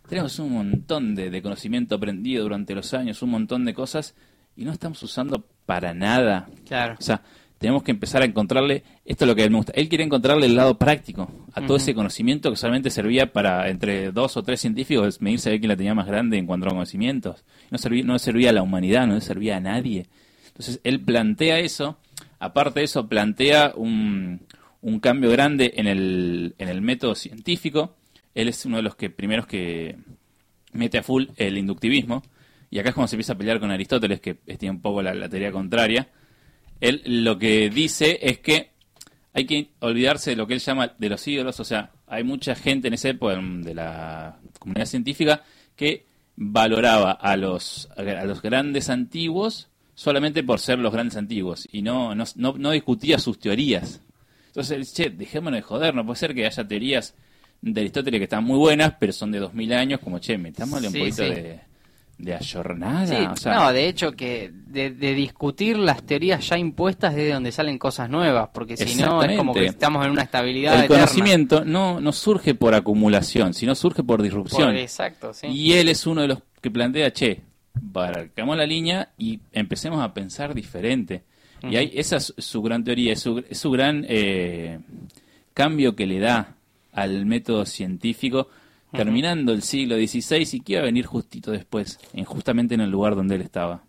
tenemos un montón de, conocimiento aprendido durante los años, un montón de cosas, y no estamos usando para nada. Claro. O sea, tenemos que empezar a encontrarle, esto es lo que él me gusta, él quiere encontrarle el lado práctico a todo ese conocimiento que solamente servía para entre dos o tres científicos medirse a ver quién la tenía más grande en cuanto a conocimientos. No servía, no servía a la humanidad, no servía a nadie. Entonces él plantea eso, aparte de eso plantea un, un cambio grande en el, en el método científico. Él es uno de los que primeros que mete a full el inductivismo. Y acá es cuando se empieza a pelear con Aristóteles, que tiene un poco la, teoría contraria. Él lo que dice es que hay que olvidarse de lo que él llama de los ídolos. O sea, hay mucha gente en esa época de la comunidad científica que valoraba a los, a los grandes antiguos solamente por ser los grandes antiguos y no, no, no, discutía sus teorías. Entonces, che, dejémonos de joder, no puede ser que haya teorías de Aristóteles que están muy buenas, pero son de 2000 años, como che, metámosle un poquito de, de ayornada. no, de hecho, que de, discutir las teorías ya impuestas es de donde salen cosas nuevas, porque si no es como que estamos en una estabilidad. El conocimiento no, no surge por acumulación, sino surge por disrupción. exacto, sí. Y él es uno de los que plantea, che, barcamos la línea y empecemos a pensar diferente. Y hay, esa es su gran teoría, es su, su gran eh, cambio que le da al método científico, terminando el siglo XVI y que iba a venir justito después, en, justamente en el lugar donde él estaba.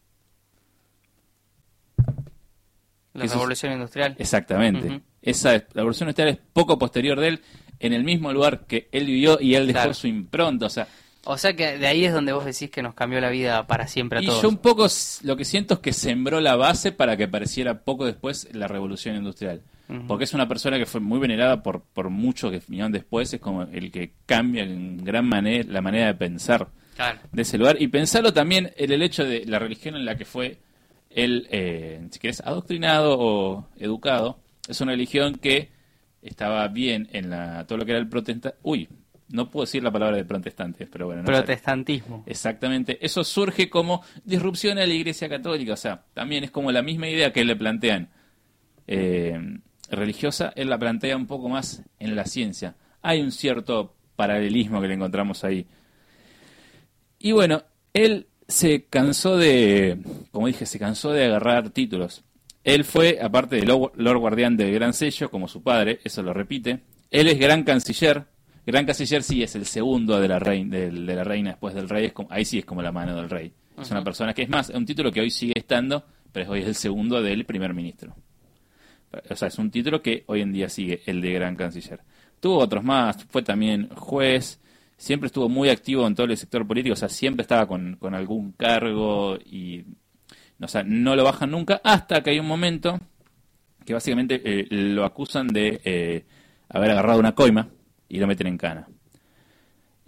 La revolución industrial. Exactamente. Esa la revolución industrial es poco posterior de él, en el mismo lugar que él vivió y él dejó su impronta. O sea, o sea que de ahí es donde vos decís que nos cambió la vida para siempre a todos. Y yo un poco lo que siento es que sembró la base para que apareciera poco después la revolución industrial. Porque es una persona que fue muy venerada por, por muchos que vinieron después, es como el que cambia en gran manera la manera de pensar de ese lugar. Y pensarlo también en el hecho de la religión en la que fue él, eh, si querés, adoctrinado o educado. Es una religión que estaba bien en la, todo lo que era el protesta. Uy, no puedo decir la palabra de protestantes, pero bueno. Protestantismo. Exactamente. Eso surge como disrupción a la Iglesia Católica. O sea, también es como la misma idea que le plantean eh, religiosa, él la plantea un poco más en la ciencia. Hay un cierto paralelismo que le encontramos ahí. Y bueno, él se cansó de, como dije, se cansó de agarrar títulos. Él fue, aparte de Lord Guardián del Gran Sello, como su padre, eso lo repite. Él es Gran Canciller. Gran Canciller sí es el segundo de la, reina, de, de la reina después del rey. Es como- ahí sí es como la mano del rey. Es una persona que es más, es un título que hoy sigue estando, pero hoy es el segundo del primer ministro. O sea, es un título que hoy en día sigue, el de Gran Canciller. Tuvo otros más, fue también juez, siempre estuvo muy activo en todo el sector político, o sea, siempre estaba con, con algún cargo y, o sea, no lo bajan nunca, hasta que hay un momento que básicamente eh, lo acusan de eh, haber agarrado una coima y lo meten en cana.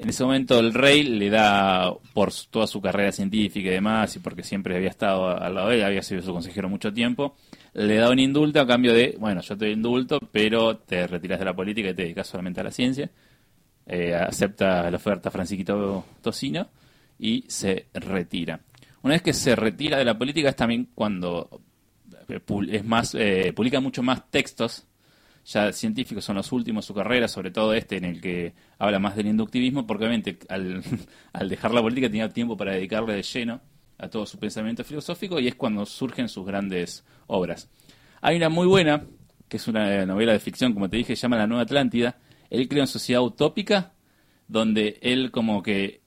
En ese momento el rey le da, por toda su carrera científica y demás, y porque siempre había estado al lado de él, había sido su consejero mucho tiempo, le da un indulto a cambio de, bueno, yo te indulto, pero te retiras de la política y te dedicas solamente a la ciencia. Eh, acepta la oferta Francisquito Tocino y se retira. Una vez que se retira de la política es también cuando eh, es más eh, publica mucho más textos ya científicos son los últimos su carrera, sobre todo este en el que habla más del inductivismo, porque obviamente al, al dejar la política tenía tiempo para dedicarle de lleno a todo su pensamiento filosófico y es cuando surgen sus grandes obras. Hay una muy buena, que es una novela de ficción, como te dije, se llama La Nueva Atlántida. Él crea una sociedad utópica donde él como que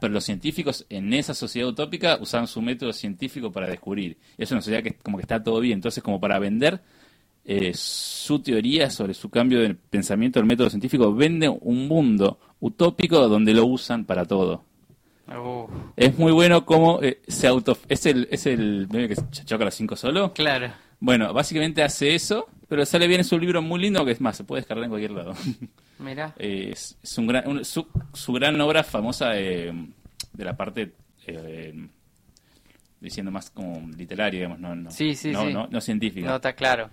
pero los científicos en esa sociedad utópica usaban su método científico para descubrir. Es una sociedad que como que está todo bien, entonces como para vender eh, su teoría sobre su cambio de pensamiento del método científico vende un mundo utópico donde lo usan para todo. Es muy bueno como eh, se auto es el es el que se choca las 5 solo. claro. Bueno, básicamente hace eso, pero sale bien es un libro muy lindo que es más, se puede descargar en cualquier lado. Mirá. Eh, es, es un gran, un- su, su gran obra famosa de, de la parte, eh, diciendo más como literaria, digamos, no, no, Sí, sí, no, sí. no- no científica. No, está claro.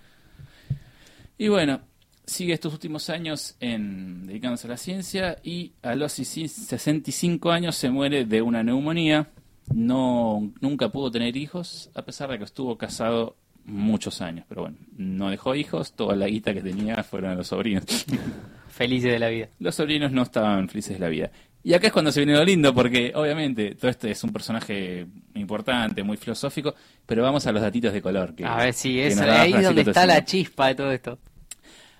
Y bueno, sigue estos últimos años en, dedicándose a la ciencia y a los 65 años se muere de una neumonía. No, nunca pudo tener hijos, a pesar de que estuvo casado muchos años. Pero bueno, no dejó hijos, toda la guita que tenía fueron a los sobrinos. Felices de la vida. los sobrinos no estaban felices de la vida. Y acá es cuando se viene lo lindo, porque obviamente todo este es un personaje importante, muy filosófico, pero vamos a los datitos de color. Que, A ver si que es ahí donde está la chispa de todo esto.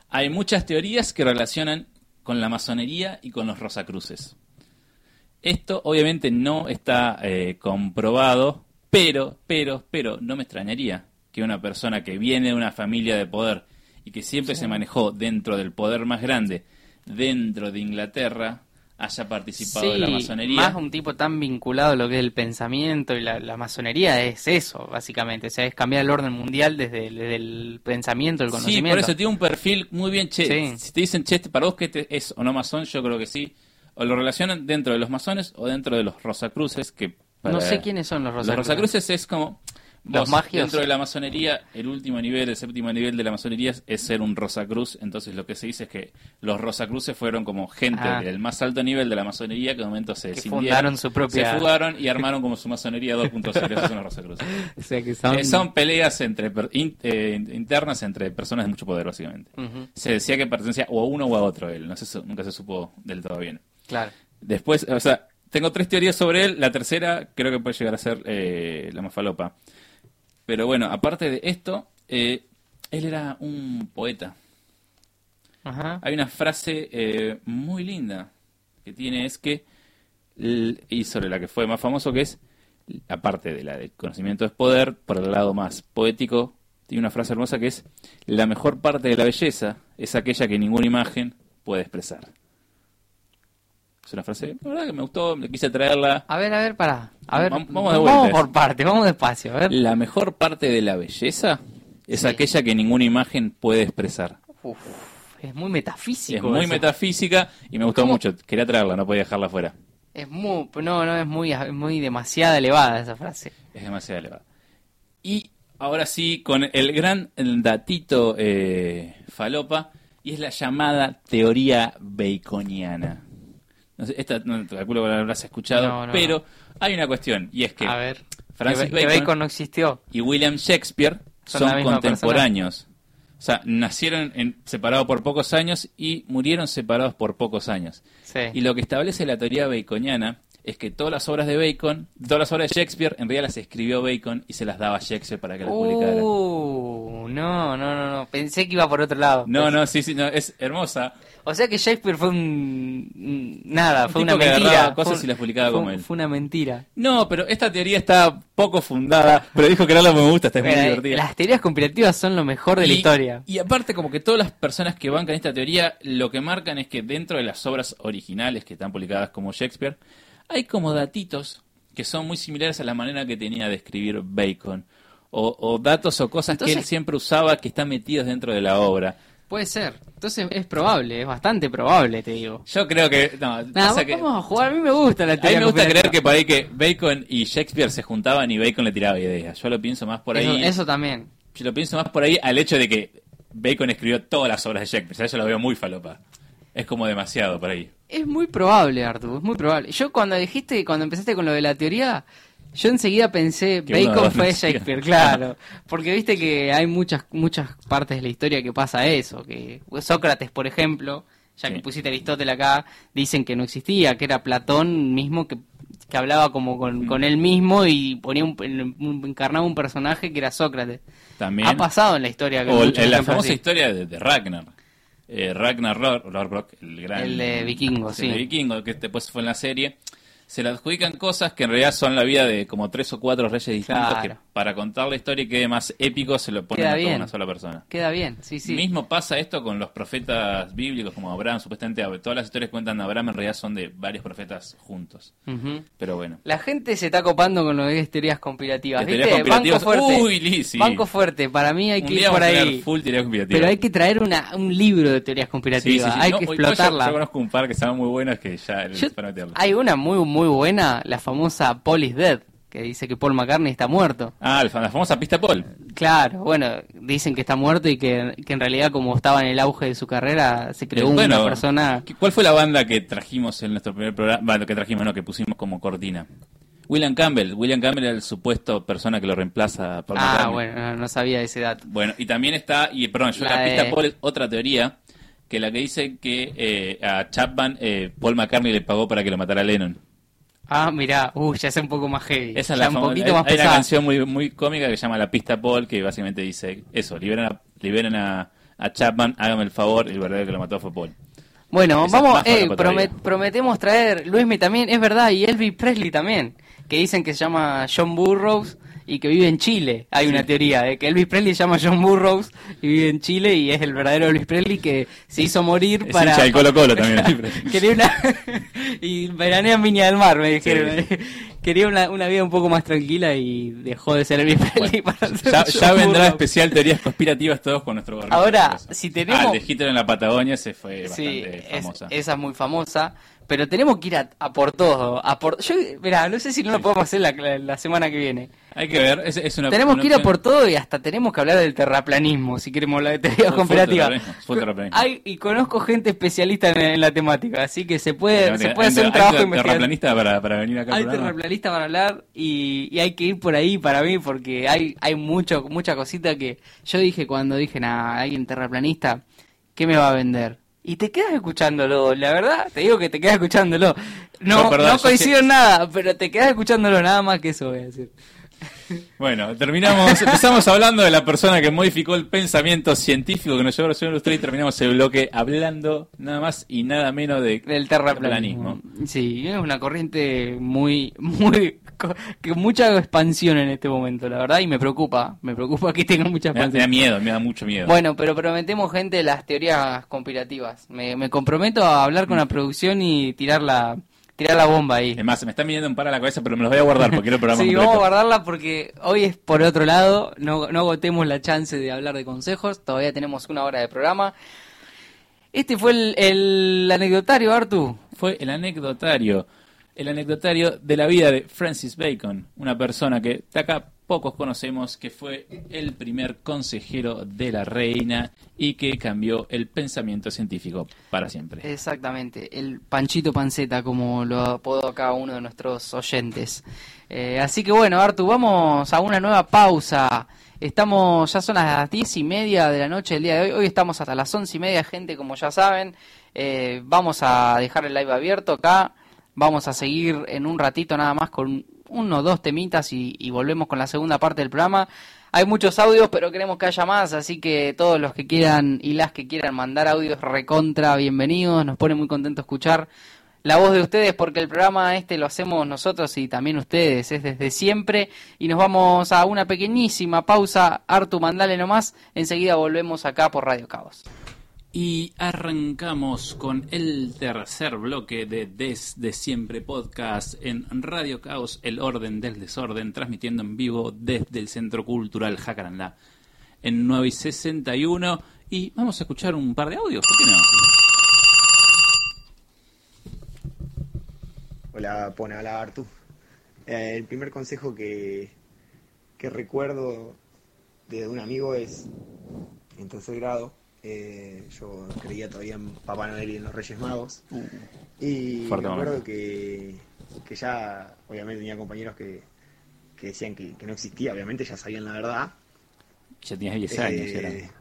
Hay muchas teorías que relacionan con la masonería y con los Rosacruces. Esto obviamente no está eh, comprobado, pero, pero, pero no me extrañaría que una persona que viene de una familia de poder y que siempre se manejó dentro del poder más grande, dentro de Inglaterra, haya participado de la masonería. más un tipo tan vinculado a lo que es el pensamiento y la, la masonería es eso, básicamente. O sea, es cambiar el orden mundial desde, el- desde el pensamiento, el Sí, conocimiento. por eso tiene un perfil muy bien che. Sí. Si te dicen, che, para vos que este es o no masón, yo creo que sí. O lo relacionan dentro de los masones o dentro de los Rosacruces, que... No para- sé quiénes son los Los Rosacruces. Rosacruces es como... Los vos, magios. Dentro de la masonería, el último nivel, el séptimo nivel de la masonería es ser un Rosacruz. Entonces lo que se dice es que los Rosacruces fueron como gente Ah. del más alto nivel de la masonería que de momento se Que fundaron su propia- Se fugaron y armaron como su masonería 2.0. Esos son los Rosacruces. O sea, que son... Eh, son peleas entre in- eh, internas entre personas de mucho poder, básicamente. Se decía que pertenecía o a uno o a otro él, no su- nunca se supo del todo bien. Claro. Después, o sea, tengo tres teorías sobre él, la tercera creo que puede llegar a ser eh, la más falopa. Pero bueno, aparte de esto, eh, él era un poeta. Ajá. Hay una frase eh, muy linda que tiene, es que, y sobre la que fue más famoso, que es, aparte de la de conocimiento es poder, por el lado más poético, tiene una frase hermosa que es, la mejor parte de la belleza es aquella que ninguna imagen puede expresar. Es una frase, la verdad que me gustó, me quise traerla. A ver, a ver, pará. A ver, Vam- vamos de vuelta. por partes, vamos despacio. A ver. La mejor parte de la belleza es Sí. aquella que ninguna imagen puede expresar. Uf, es muy metafísico. Es muy eso. metafísica y me gustó ¿Cómo? mucho. Quería traerla, no podía dejarla fuera. Es muy, no, no, es muy, es muy demasiado elevada esa frase. Es demasiado elevada. Y ahora sí, con el gran datito eh, falopa, y es la llamada teoría baconiana. No sé, esta no te calculo que la habrás escuchado, No, no, pero hay una cuestión, y es que A ver, Francis que, Ba- que Bacon, no existió. y William Shakespeare Son contemporáneos. O sea, nacieron separados por pocos años y murieron separados por pocos años. Sí. Y lo que establece la teoría baconiana es que todas las obras de Bacon, todas las obras de Shakespeare, en realidad las escribió Bacon y se las daba a Shakespeare para que las publicara. Uh, no, no, no, no. Pensé que iba por otro lado. No, no, sí, sí, no, es hermosa. O sea que Shakespeare fue un... Nada, Un fue una mentira. cosas Fue y las publicaba fue- como él. Fue una mentira. No, pero esta teoría está poco fundada, pero dijo que no la me gusta, está muy divertida. Las teorías conspirativas son lo mejor de la historia. Y aparte, como que todas las personas que bancan esta teoría, lo que marcan es que dentro de las obras originales que están publicadas como Shakespeare, hay como datitos que son muy similares a la manera que tenía de escribir Bacon. O, o datos o cosas que él siempre usaba que están metidos dentro de la obra. Puede ser. Entonces es probable, es bastante probable, te digo. Yo creo que... No, que- vamos a jugar. A mí me gusta la a mí teoría me gusta creer que por ahí que Bacon y Shakespeare se juntaban y Bacon le tiraba ideas. Yo lo pienso más por Eso, ahí. eso también. Yo lo pienso más por ahí al hecho de que Bacon escribió todas las obras de Shakespeare. O sea, yo lo veo muy falopa. Es como demasiado por ahí. Es muy probable, Artu, es muy probable. Yo cuando dijiste, cuando empezaste con lo de la teoría, yo enseguida pensé, Que Bacon fue. Shakespeare, claro. Porque viste que hay muchas muchas partes de la historia que pasa eso. que Sócrates, por ejemplo, ya que Sí. pusiste Aristóteles acá, dicen que no existía, que era Platón mismo que, que hablaba como con, Mm. con él mismo y ponía un, un- encarnaba un personaje que era Sócrates. También. Ha pasado en la historia. que o en la famosa así. historia de, de Ragnar. Eh, Ragnar Lothbrok, el gran. El de Vikingo, sí. El de Vikingo, que después fue en la serie. Se le adjudican cosas que en realidad son la vida de como tres o cuatro reyes distintos Claro. que para contar la historia y quede más épico se lo ponen Queda a toda una sola persona. Queda bien, sí, sí. Mismo pasa esto con los profetas bíblicos como Abraham, supuestamente todas las historias que cuentan de Abraham en realidad son de varios profetas juntos. Pero bueno. La gente se está copando con lo que es teorías conspirativas. De ¿viste? teorías conspirativas, Banco fuerte. uy, sí. Banco fuerte. Para mí hay que ir por ahí. full teoría conspirativa. Pero hay que traer una, un libro de teorías sí, conspirativas. sí. Hay No, que yo- explotarla. Yo, conozco un par que estaban muy buenos que ya Yo- para hay una muy muy buena, la famosa Paul is Dead, que dice que Paul McCartney está muerto. Ah, la famosa pista Paul. Claro, bueno, dicen que está muerto y que, que en realidad como estaba en el auge de su carrera, se creó Eh, bueno, una persona... ¿qué- ¿Cuál fue la banda que trajimos en nuestro primer programa? Bueno, que trajimos, no, que pusimos como cortina. William Campbell. William Campbell era el supuesto persona que lo reemplaza por Ah, bueno, no, no sabía ese dato. Bueno, y también está, y perdón, yo La la, pista de- Paul es otra teoría, que la que dice que eh, a Chapman eh, Paul McCartney le pagó para que lo matara a Lennon. Ah, mirá, uh, ya es un poco más heavy. Esa es la un poquito hay, más hay una canción muy, muy cómica que se llama La pista Paul, que básicamente dice eso, liberen a, liberen a, a Chapman, hágame el favor, el verdadero que lo mató fue Paul. Bueno, Esa vamos, eh, promet- prometemos traer Luismi también, es verdad, y Elvis Presley también, que dicen que se llama John Burroughs y que vive en Chile. Hay una teoría de que Elvis Presley se llama John Burroughs y vive en Chile y es el verdadero Elvis Presley que se hizo morir Es para... Colo Colo también. Quería una... y veranea en Viña del Mar, me dijeron. Quería una, una vida un poco más tranquila y dejó de ser Elvis Presley para ser ya, John ya vendrá Burroughs. especial teorías conspirativas todos con nuestro barrio. Ahora, si tenemos- Ah, el de Hitler en la Patagonia se fue Sí, bastante es- famosa. esa es muy famosa. Pero tenemos que ir a, a por todo. A por, yo, mirá, no sé si no lo podemos hacer la, la- la semana que viene. Hay que ver, es, es una tenemos una que ir a por todo y hasta tenemos que hablar del terraplanismo, si queremos hablar de terraplanismo, full terraplanismo. Hay, y conozco gente especialista en, en la temática, así que se puede, Hay- se puede hay- hacer un hay trabajo investigativo. terraplanista para, para venir acá Hay programa. terraplanistas para hablar y, y hay que ir por ahí para mí porque hay, hay mucho, mucha cosita que yo dije cuando dije, nada, alguien terraplanista, ¿qué me va a vender? Y te quedas escuchándolo, la verdad, te digo que te quedas escuchándolo. No, perdón, no yo coincido en nada, pero te quedas escuchándolo, nada más que eso voy a decir. Bueno, terminamos, empezamos hablando de la persona que modificó el pensamiento científico que nos llevó a la Ciudad Industrial y terminamos el bloque hablando nada más y nada menos de Del terraplanismo. Sí, es una corriente muy, muy, mucha expansión en este momento, la verdad, y me preocupa, me preocupa que tenga mucha Me da, me expansión. da miedo, me da mucho miedo. Bueno, pero prometemos, gente, las teorías conspirativas. Me, me comprometo a hablar con la producción y tirar la, tirar la bomba ahí. Es más, se me está viniendo un par a la cabeza, pero me los voy a guardar porque quiero el programa Sí, completo. vamos a guardarla porque hoy es por otro lado, no, no agotemos la chance de hablar de consejos, todavía tenemos una hora de programa. Este fue el, el anecdotario, Artu. Fue el anecdotario, el anecdotario de la vida de Francis Bacon, una persona que de acá pocos conocemos, que fue el primer consejero de la reina y que cambió el pensamiento científico para siempre. Exactamente, el Panchito Panceta, como lo apodó acá uno de nuestros oyentes. Eh, así que bueno, Artu, vamos a una nueva pausa. Estamos, ya son las diez y media de la noche del día de hoy. Hoy estamos hasta las once y media, gente, como ya saben. Eh, vamos a dejar el live abierto acá. Vamos a seguir en un ratito nada más con uno o dos temitas y, volvemos con la segunda parte del programa. Hay muchos audios, pero queremos que haya más, así que todos los que quieran y las que quieran mandar audios recontra, bienvenidos. Nos pone muy contento escuchar la voz de ustedes porque el programa este lo hacemos nosotros y también ustedes, es desde siempre. Y nos vamos a una pequeñísima pausa. Artu, mandale nomás. Enseguida volvemos acá por Radio Caos. Y arrancamos con el tercer bloque de Desde Siempre Podcast en Radio Caos, el orden del desorden, transmitiendo en vivo desde el Centro Cultural Jacarandá en 9 y 61. Y vamos a escuchar un par de audios, ¿por qué no? Hola, Pona, hola Artu. Eh, el primer consejo que, que recuerdo de un amigo es en tercer grado. Eh, yo creía todavía en Papá Noel y en los Reyes Magos. Y me acuerdo que, que ya, obviamente, tenía compañeros que, que decían que, que no existía, obviamente, ya sabían la verdad. Ya tenías 10 años, Eh, era.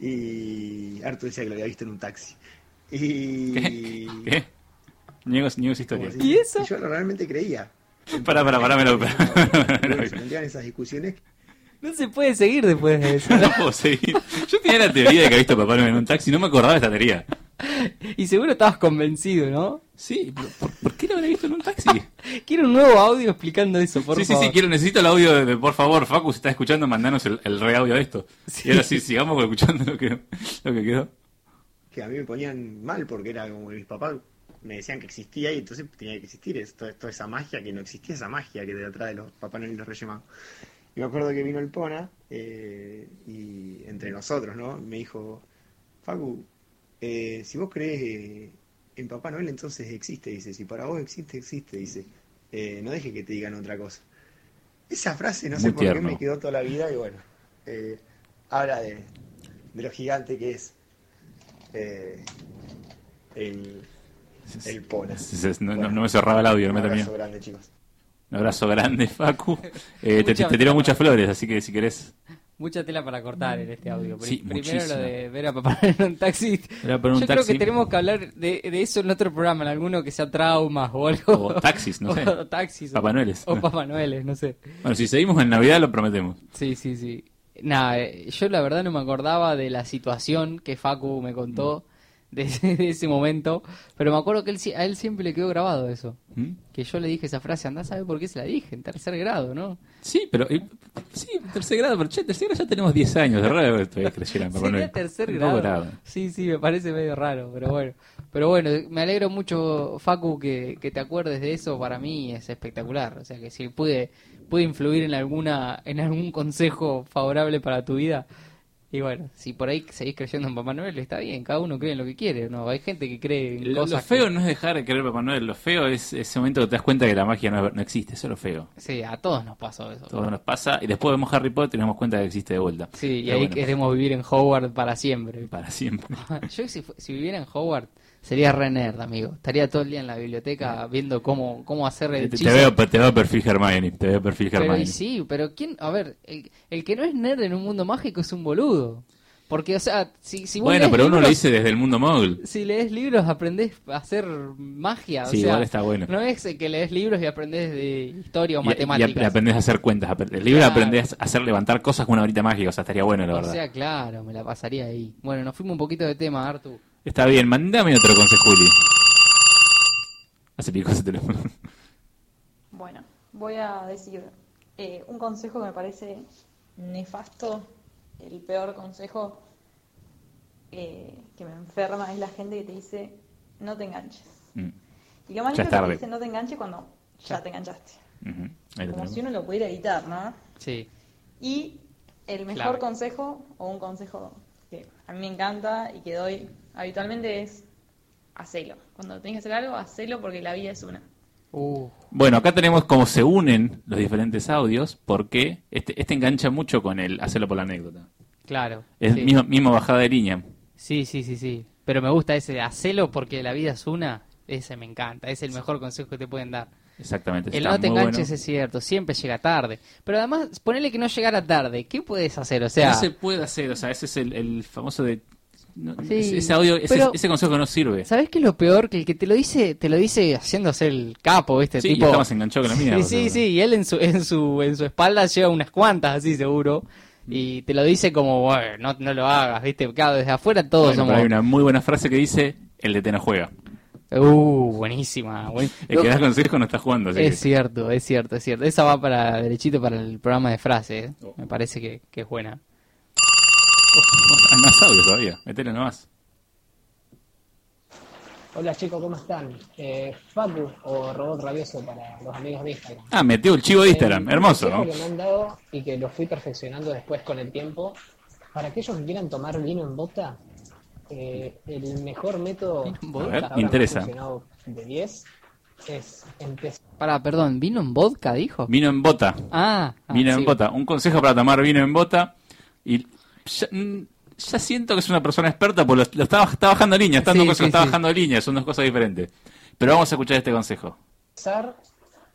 Y Artu decía que lo había visto en un taxi. Y. ¿Qué? ¿Qué? Niego, historia. así, y yo realmente creía. Pará, pará, pará, me lo- planteaban esas discusiones No se puede seguir después de eso. No puedo seguir. Yo tenía la teoría de que había visto a Papá Noel en un taxi, no me acordaba de esta teoría. Y seguro estabas convencido, ¿no? Sí, pero ¿por, por qué lo habría visto en un taxi? Quiero un nuevo audio explicando eso, por sí, favor. sí, sí, quiero, necesito el audio de, de- por favor, Facu, si estás escuchando, mandanos el, el re audio de esto. Sí. Y ahora sí, sigamos escuchando lo que, lo que quedó. que a mí me ponían mal porque era como que mis papás me decían que existía y entonces tenía que existir es- toda, esa magia que no existía esa magia que detrás de los Papá Noel y los Reyes Magos. Y me acuerdo que vino el Pona eh, y entre nosotros, ¿no? Me dijo, Facu, eh, si vos crees eh, en Papá Noel entonces existe, dice, si para vos existe, existe, dice, Eh, no dejes que te digan otra cosa. Esa frase no sé por qué me quedó toda la vida y bueno, habla de, de lo gigante que es el, el Pona. No, me cerraba el audio, no me grande, chicos. Un abrazo grande, Facu. Eh, te, te tiro muchas flores, así que si querés. Mucha tela para cortar en este audio. Sí, Primero muchísima. lo de ver a Papá en un taxi. Un Yo creo taxi. que tenemos que hablar de, de eso en otro programa, en alguno que sea traumas o algo. O taxis, no sé. O taxis. Papá Noeles. O Papá Noeles, no sé. Bueno, si seguimos en Navidad lo prometemos. Sí, sí, sí. Nada, eh, yo la verdad no me acordaba de la situación que Facu me contó de, ese, de ese momento, pero me acuerdo que él, a él siempre le quedó grabado eso. ¿Mm? Que yo le dije esa frase, andá a saber por qué se la dije, en tercer grado, ¿no? Sí, pero. eh, sí, tercer grado, pero che, tercer grado ya tenemos 10 años. De raro que todavía creciera en Papá Sería tercer poco grado. Sí, sí, me parece medio raro, pero bueno. Pero bueno, me alegro mucho, Facu, que, que te acuerdes de eso. Para mí es espectacular. O sea, que si pude, pude influir en alguna en algún consejo favorable para tu vida. Y bueno, si por ahí seguís creyendo en Papá Noel, está bien. Cada uno cree en lo que quiere, ¿no? Hay gente que cree en Lo, lo cosas feo que- no es dejar de querer Papá Noel, lo feo es ese momento que te das cuenta que la magia no, no existe, eso es lo feo. Sí, a todos nos pasó eso. Todo nos pasa y después vemos Harry Potter y nos damos cuenta que existe de vuelta. Sí, y ahí bueno, queremos vivir en Howard para siempre. Para siempre. Yo si, si viviera en Howard sería re nerd, amigo. Estaría todo el día en la biblioteca viendo cómo, cómo hacer Te, el te veo, te veo perfil Hermione, te veo perfil Pero Hermione. y sí, pero quién, a ver, el, el que no es nerd en un mundo mágico es un boludo. Porque, o sea, si, si vos bueno, pero uno lo libros- dice desde el mundo mogul. Si lees libros aprendés a hacer magia. Sí, o sea, igual está bueno. No es que lees libros y aprendés de historia o Y, matemáticas. y aprendés a hacer cuentas. El libro Claro. aprendés a hacer levantar cosas con una varita mágica, o sea, estaría bueno, la o verdad. sea, claro, me la pasaría ahí. Bueno, nos fuimos un poquito de tema, Artu. Está bien, mandame otro consejo, Juli. Hace pico ese teléfono. Bueno, voy a decir eh, un consejo que me parece nefasto, el peor consejo eh, que me enferma es la gente que te dice no te enganches. Mm, Y lo más que tarde. te dice no te enganches cuando ya Ya. te enganchaste. Como tenemos. si uno lo pudiera evitar, ¿no? Sí. Y el mejor consejo, o un consejo que a mí me encanta y que doy habitualmente es hacelo. Cuando tenés que hacer algo, hacelo porque la vida es una. Uh, Bueno, acá tenemos cómo se unen los diferentes audios, porque este, este engancha mucho con el hacerlo por la anécdota. claro. Es sí. mismo, mismo bajada de línea. sí, sí, sí, sí. Pero me gusta ese, hacelo porque la vida es una. Ese me encanta. Es el mejor consejo que te pueden dar. Exactamente. El no te enganches bueno. es cierto, siempre llega tarde. Pero además, ponele que no llegara tarde, ¿qué puedes hacer? O sea, no se puede hacer, o sea, ese es el, el famoso de no- Sí, ese, audio, ese, ese consejo no sirve. ¿Sabes qué es lo peor? Que el que te lo dice, te lo dice haciéndose el capo, ¿viste? Sí, tipo... está más enganchado que la mierda, Sí, sí, sí, y él en su, en su, en su espalda lleva unas cuantas así seguro. Y te lo dice como, bueno, no, no lo hagas, ¿viste? Claro, desde afuera todos Bueno, somos... hay una muy buena frase que dice, el de no juega. Uh, buenísima. buen- El que da consejo no está jugando. así que- Es cierto, es cierto, es cierto. Esa va para derechito para el programa de frases. ¿eh? Oh. Me parece que, que es buena. Hay más audio todavía, metele nomás. Hola chicos, ¿cómo están? Eh, Facu o Robot Rabioso para los amigos de Instagram. Ah, metió el chivo de Instagram, Eh, hermoso, ¿no? que me han dado y que lo fui perfeccionando después con el tiempo. Para aquellos que quieran tomar vino en bota, eh, el mejor método. A ver, me interesa. de 10 es empezar Para, perdón, ¿vino en vodka, dijo? Vino en bota. Ah, ah, Vino en sí. bota. Un consejo para tomar vino en bota. Y ya, mm, ya siento que es una persona experta, porque lo, lo está, está bajando línea. Están Sí, sí, está sí. bajando línea, son dos cosas diferentes. Pero vamos a escuchar este consejo.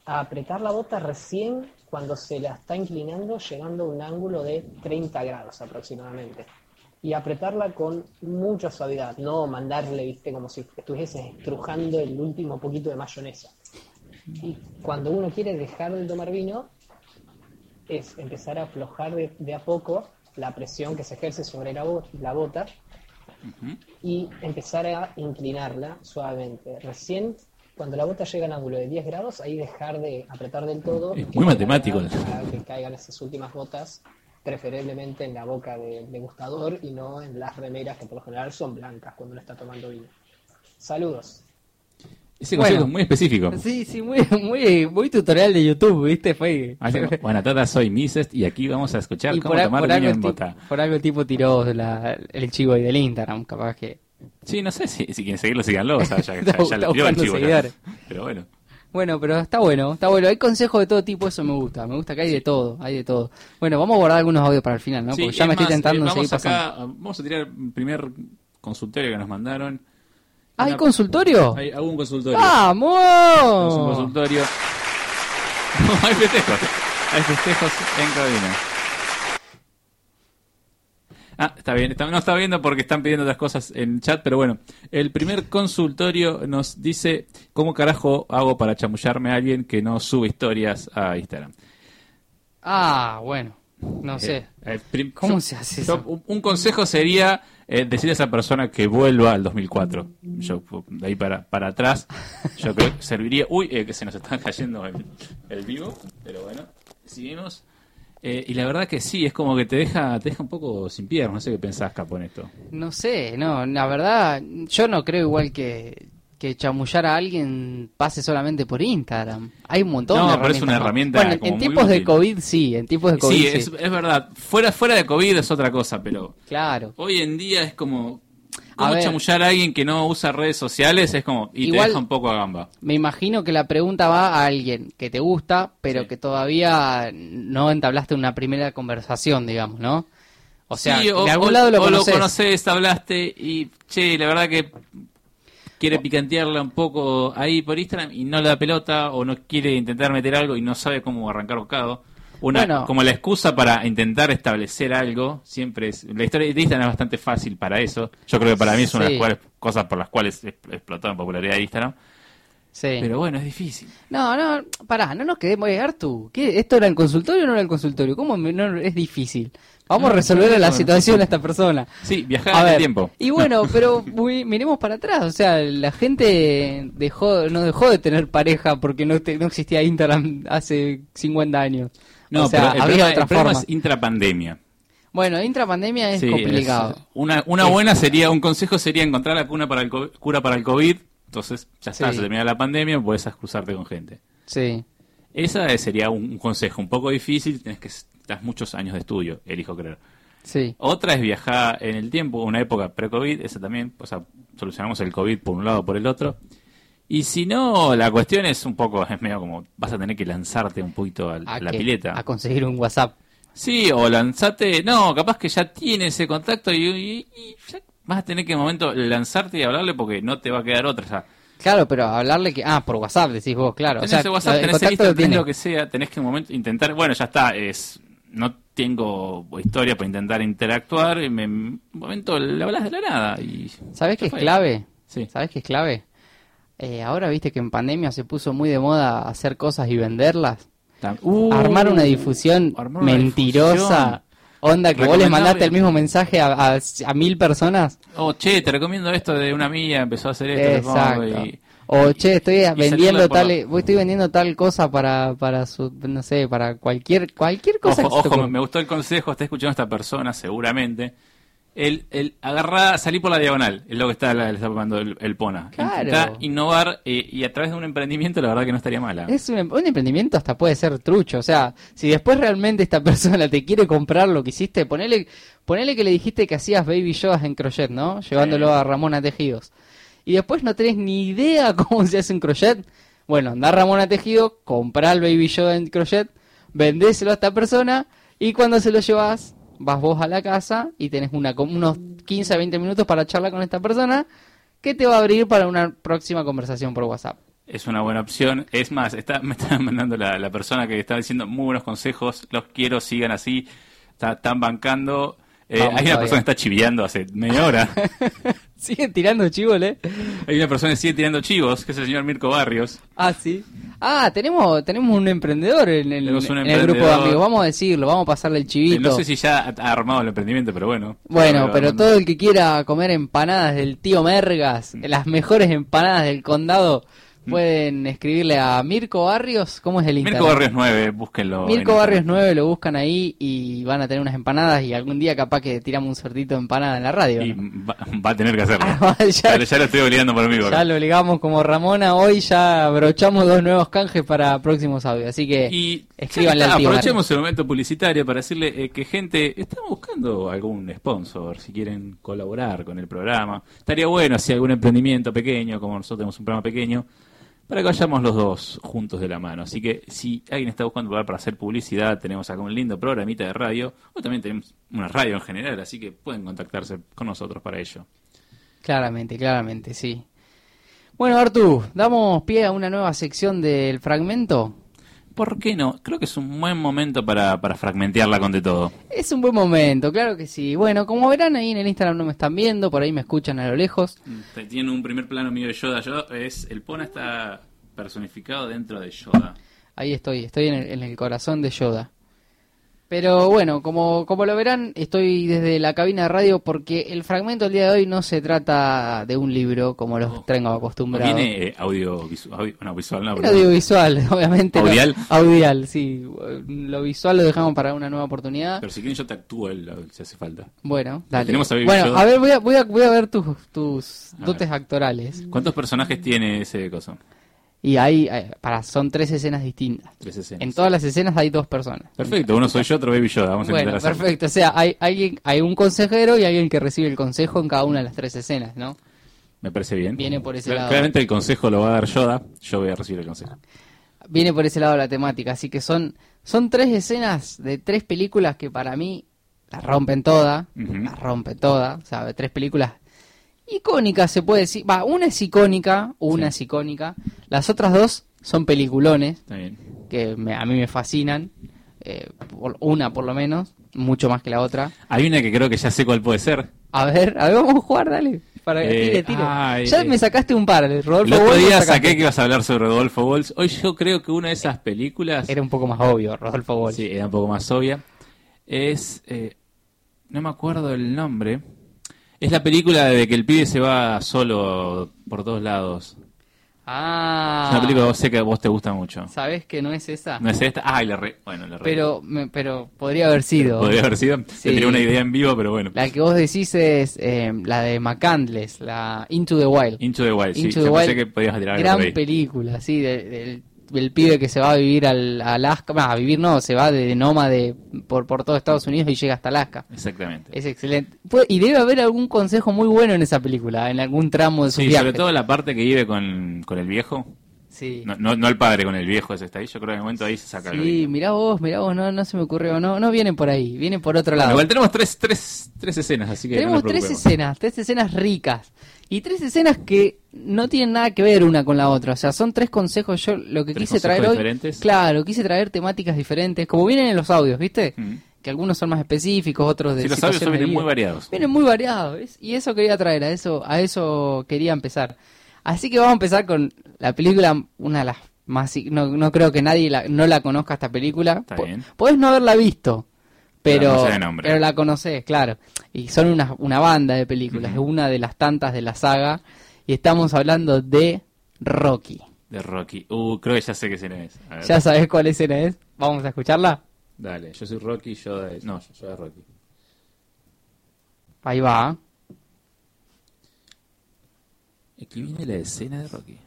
a apretar la bota recién cuando se la está inclinando, llegando a un ángulo de 30 grados aproximadamente. Y apretarla con mucha suavidad, no mandarle, viste, como si estuvieses estrujando el último poquito de mayonesa. Y cuando uno quiere dejar de tomar vino, es empezar a aflojar de, de a poco la presión que se ejerce sobre la, bo- la bota y empezar a inclinarla suavemente. Recién, cuando la bota llega al ángulo de 10 grados, ahí dejar de apretar del todo. Es muy matemático. Que caigan esas últimas gotas, preferiblemente en la boca del degustador y no en las remeras que por lo general son blancas cuando uno está tomando vino. Saludos. Ese consejo Bueno. es muy específico. Sí, sí, muy, muy, muy tutorial de YouTube, ¿viste? Fue... Así como, Buena tarde, soy Misest y aquí vamos a escuchar y cómo por, tomar por algo en bota. por algo el tipo tiró la- el chivo ahí del Instagram, capaz que... Sí, no sé si, si quieren seguirlo, síganlo. O sea, ya, ya, ya está le tiró el chivo. Pero bueno. Bueno, pero está bueno, está bueno. Hay consejos de todo tipo, eso me gusta. Me gusta que hay de todo, hay de todo. Bueno, vamos a guardar algunos audios para el final, ¿no? Sí, Porque ya me estoy más, tentando eh, en seguir vamos pasando. vamos a tirar el primer consultorio que nos mandaron. ¿Ah, ¿Hay Una- consultorio? Hay algún consultorio. ¡Vamos! Tenemos un consultorio. No, hay festejos. Hay festejos en cabina. Ah, está bien. Está- no está viendo porque están pidiendo otras cosas en chat, pero bueno. El primer consultorio nos dice cómo carajo hago para chamullarme a alguien que no sube historias a Instagram. Ah, bueno, no sé. Eh, eh, prim- ¿Cómo yo- se hace yo- eso? un, un consejo sería eh, decirle a esa persona que vuelva al 2004. Yo, de ahí para, para atrás, yo creo que serviría. Uy, eh, que se nos está cayendo el, el vivo, pero bueno, seguimos. Eh, y la verdad que sí, es como que te deja, te deja un poco sin piernas. No sé qué pensás, Capo, en esto. No sé, no, la verdad, yo no creo igual que, que chamullar a alguien pase solamente por Instagram. Hay un montón No, de pero es una herramienta Bueno, en- como en muy tiempos de. COVID sí, en tiempos de COVID Sí, sí. es, es verdad. Fuera, fuera de COVID es otra cosa, pero Claro. hoy en día es como. A ¿Cómo ver. chamullar a alguien que no usa redes sociales? Es como. Y Igual- te deja un poco a gamba. Me imagino que la pregunta va a alguien que te gusta, pero Sí. que todavía no entablaste una primera conversación, digamos, ¿no? O sea, Sí, o, de algún o- lado lo o conoces. conoces, hablaste y, che, la verdad que quiere picantearla un poco ahí por Instagram y no le da pelota o no quiere intentar meter algo y no sabe cómo arrancar bocado. Una, Bueno. como la excusa para intentar establecer algo, siempre es... La historia de Instagram es bastante fácil para eso. Yo creo que para mí es una de las cuales- cosas por las cuales es- explotó en popularidad Instagram. Sí. Pero bueno, es difícil. No, no, pará, no nos quedemos de tú. ¿Qué? ¿Esto era el consultorio o no era el consultorio? ¿Cómo me- no, es difícil? Vamos a resolver no, la situación a esta persona. Sí, viajar A en el tiempo. Y bueno, pero muy- miremos para atrás. O sea, la gente dejó no dejó de tener pareja porque no, te- no existía Instagram hace 50 años. No, o sea, pero el había problema, otra el forma. es intrapandemia. Bueno, intrapandemia es Sí, complicado. es- una una buena sería, un consejo sería encontrar la cuna para el co- cura para el COVID. Entonces, ya está, Sí. se termina la pandemia, puedes cruzarte con gente. Sí. Esa sería un, un consejo un poco difícil, tenés que estás muchos años de estudio, elijo creer. Sí. Otra es viajar en el tiempo, una época pre-COVID, esa también, o sea, solucionamos el COVID por un lado o por el otro. Y si no, la cuestión es un poco, es medio como, vas a tener que lanzarte un poquito a, la que- pileta. A conseguir un WhatsApp. Sí, o lanzate, no, capaz que ya tiene ese contacto y, y- y ya vas a tener que en un momento lanzarte y hablarle porque no te va a quedar otra. O sea, Claro, pero hablarle que... Ah, por WhatsApp decís vos, claro. O tenés sea, el WhatsApp, tenés el Instagram, lo tenés tiene. lo que sea, tenés que en un momento intentar, bueno, ya está, es no tengo historia para intentar interactuar, y me, en un momento le hablas de la nada. Y ¿Sabes qué es clave? Sí. ¿Sabes qué es clave? Eh, ahora viste que en pandemia se puso muy de moda hacer cosas y venderlas. Uh, armar una difusión armar una mentirosa. difusión. Onda que vos le Recomendarle- mandaste el mismo mensaje a, a- a mil personas. Oh, che, te recomiendo esto de una amiga, empezó a hacer esto. Exacto. y- O che, estoy vendiendo tal, estoy vendiendo tal cosa para, para su, no sé, para cualquier, cualquier cosa Ojo, que ojo, me gustó el consejo, está escuchando esta persona seguramente. El, el agarrar, salir por la diagonal, es lo que está, le está proponiendo el, el Pona. Claro. Innovar eh, y a través de un emprendimiento la verdad que no estaría mala. Es un, un emprendimiento hasta puede ser trucho, o sea, si después realmente esta persona te quiere comprar lo que hiciste, ponele, ponele que le dijiste que hacías baby yogas en crochet, ¿no? Llevándolo a Ramona Tejidos. Y después no tenés ni idea cómo se hace un crochet. Bueno, andá a Ramona Tejido, comprá el baby yoga en crochet, vendéselo a esta persona y cuando se lo llevas, vas vos a la casa y tenés una, unos 15 a 20 minutos para charlar con esta persona que te va a abrir para una próxima conversación por WhatsApp. Es una buena opción. Es más, está, me está mandando la, la persona que está diciendo muy buenos consejos. Los quiero, sigan así. Está- Están bancando. Eh, hay una todavía. persona que está chiviando hace media hora. Siguen tirando chivos, ¿eh? hay una persona que sigue tirando chivos, que es el señor Mirko Barrios. Ah, sí. Ah, tenemos, tenemos un emprendedor en el, el grupo de amigos. Vamos a decirlo, vamos a pasarle el chivito. Eh, No sé si ya ha armado el emprendimiento, pero bueno. Bueno, Pero- pero todo el que quiera comer empanadas del tío Mergas, Mm. las mejores empanadas del condado, pueden escribirle a Mirko Barrios. ¿Cómo es el Instagram? Mirko Barrios 9, búsquenlo. Mirko Barrios Instagram. 9 lo buscan ahí y van a tener unas empanadas y algún día capaz que tiramos un sortito de empanada en la radio. Y va, va a tener que hacerlo. Ah, ya- ya, ya lo estoy obligando por mí. Ya lo ligamos como Ramona. Hoy ya brochamos dos nuevos canjes para próximos audios. Así que Y escríbanle está, al tío aprovechemos el momento publicitario para decirle eh, que gente, estamos buscando algún sponsor, si quieren colaborar con el programa. Estaría bueno si algún emprendimiento pequeño, como nosotros tenemos un programa pequeño, para que vayamos los dos juntos de la mano. Así que si alguien está buscando lugar para hacer publicidad, tenemos acá un lindo programita de radio, o también tenemos una radio en general, así que pueden contactarse con nosotros para ello. Claramente, claramente, sí. Bueno, Artu, damos pie a una nueva sección del fragmento. ¿Por qué no? Creo que es un buen momento para, para fragmentearla con de todo. Es un buen momento, claro que sí. Bueno, como verán ahí en el Instagram no me están viendo, por ahí me escuchan a lo lejos. Tiene un primer plano mío de Yoda. Es, el Pona está personificado dentro de Yoda. Ahí estoy, estoy en el, en el corazón de Yoda. Pero bueno, como, como lo verán, estoy desde la cabina de radio porque el fragmento del día de hoy no se trata de un libro como los Oh. tengo acostumbrados. Viene eh, audio, visu- audio- no, visual, no, El perdón. audiovisual, obviamente. no- ¿Audial? audial, sí. Lo visual lo dejamos para una nueva oportunidad. Pero si quieren yo te actúo el, si hace falta. Bueno, dale. Tenemos a bueno, a ver, voy a, voy a, voy a ver tus, tus A dotes actorales. ¿Cuántos personajes tiene ese coso? Y hay, hay- para, son tres escenas distintas. Tres escenas. En todas las escenas hay dos personas. Perfecto, uno soy yo, otro Baby Yoda. Vamos a Bueno, hacerlo. perfecto. O sea, hay, alguien, hay un consejero y alguien que recibe el consejo en cada una de las tres escenas, ¿no? Me parece bien. Viene por ese lado. Claramente el consejo lo va a dar Yoda. Yo voy a recibir el consejo. Viene por ese lado la temática. Así que son, son tres escenas de tres películas que para mí la rompen toda. Ujú. La rompe toda. O sea, tres películas icónicas se puede decir. Va, una es icónica, una Sí. es icónica. Las otras dos son peliculones Está bien. que me- a mí me fascinan. Eh, por- una por lo menos, mucho más que la otra. Hay una que creo que ya sé cuál puede ser. A ver, a ver, vamos a jugar, dale. Para que Eh, tire, tire. ay, ya eh. me sacaste un par, Rodolfo El otro día saqué que ibas a hablar sobre Rodolfo Walsh. Hoy yo creo que una de esas películas... Era un poco más obvio, Rodolfo Walsh. Sí, era un poco más obvia. Es. eh, no me acuerdo el nombre. Es la película de que el pibe se va solo por todos lados. Ah. Es una película que vos sé que a vos te gusta mucho. ¿Sabés que no es esa? ¿No es esta? Ay, la re. Bueno, la re. pero, me- pero podría haber sido. Podría haber sido. Sí. Tendría una idea en vivo, pero bueno. La que vos decís es eh, la de McCandless, la Into the Wild. Into the Wild, sí. Into yo the pensé Wild, que podías tirar Gran película, sí, de- del, del pibe que se va a vivir al, a Alaska. bah, a vivir no, se va de, nómade por, por todo Estados Unidos y llega hasta Alaska. Exactamente. Es excelente. Puede- Y debe haber algún consejo muy bueno en esa película, en algún tramo de su Sí, viaje. sobre todo la parte que vive con, con el viejo. Sí. No, no, no el padre con el viejo, ese está ahí. Yo creo que en el momento ahí se saca. Sí, mirá vos, mirá vos, no, no se me ocurrió, no, no viene por ahí, viene por otro lado. Igual tenemos tres, tres, tres escenas, así que. Tenemos tres escenas, tres escenas ricas y tres escenas que no tienen nada que ver una con la otra. O sea, son tres consejos. Yo lo que ¿Tres quise traer hoy, diferentes? claro, quise traer temáticas diferentes, como vienen en los audios, ¿viste? Mm. que algunos son más específicos, otros de Sí, los audios vienen muy variados. Vienen muy variados, es- y eso quería traer, a eso, a eso quería empezar. Así que vamos a empezar con la película, una de las más, no, no creo que nadie la- no la conozca esta película. Está bien. Podés no haberla visto, Pero pero, la pero conoces, claro. Y son una, una banda de películas, es una de las tantas de la saga, y estamos hablando de Rocky. De Rocky. Uh, creo que ya sé qué escena es. ¿Ya sabes cuál escena es? ¿Vamos a escucharla? Dale, yo soy Rocky, yo de... No, yo soy de Rocky. Ahí va. Aquí viene la escena de Rocky.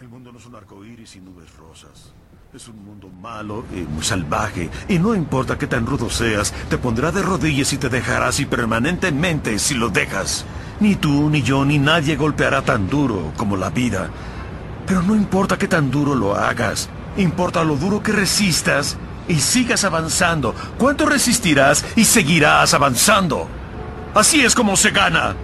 El mundo no es un arco iris y nubes rosas. Es un mundo malo y muy salvaje. Y no importa qué tan rudo seas, te pondrá de rodillas y te dejará así permanentemente si lo dejas. Ni tú, ni yo, ni nadie golpeará tan duro como la vida. Pero no importa qué tan duro lo hagas. Importa lo duro que resistas y sigas avanzando. ¿Cuánto resistirás y seguirás avanzando? Así es como se gana.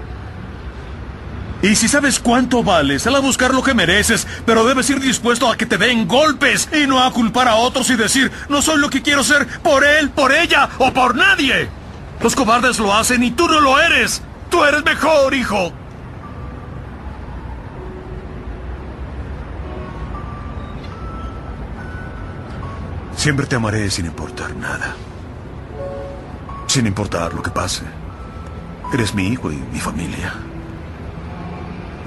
Y si sabes cuánto vales, sal a buscar lo que mereces, pero debes ir dispuesto a que te den golpes y no a culpar a otros y decir, no soy lo que quiero ser por él, por ella o por nadie. Los cobardes lo hacen y tú no lo eres. Tú eres mejor, hijo. Siempre te amaré sin importar nada. Sin importar lo que pase. Eres mi hijo y mi familia.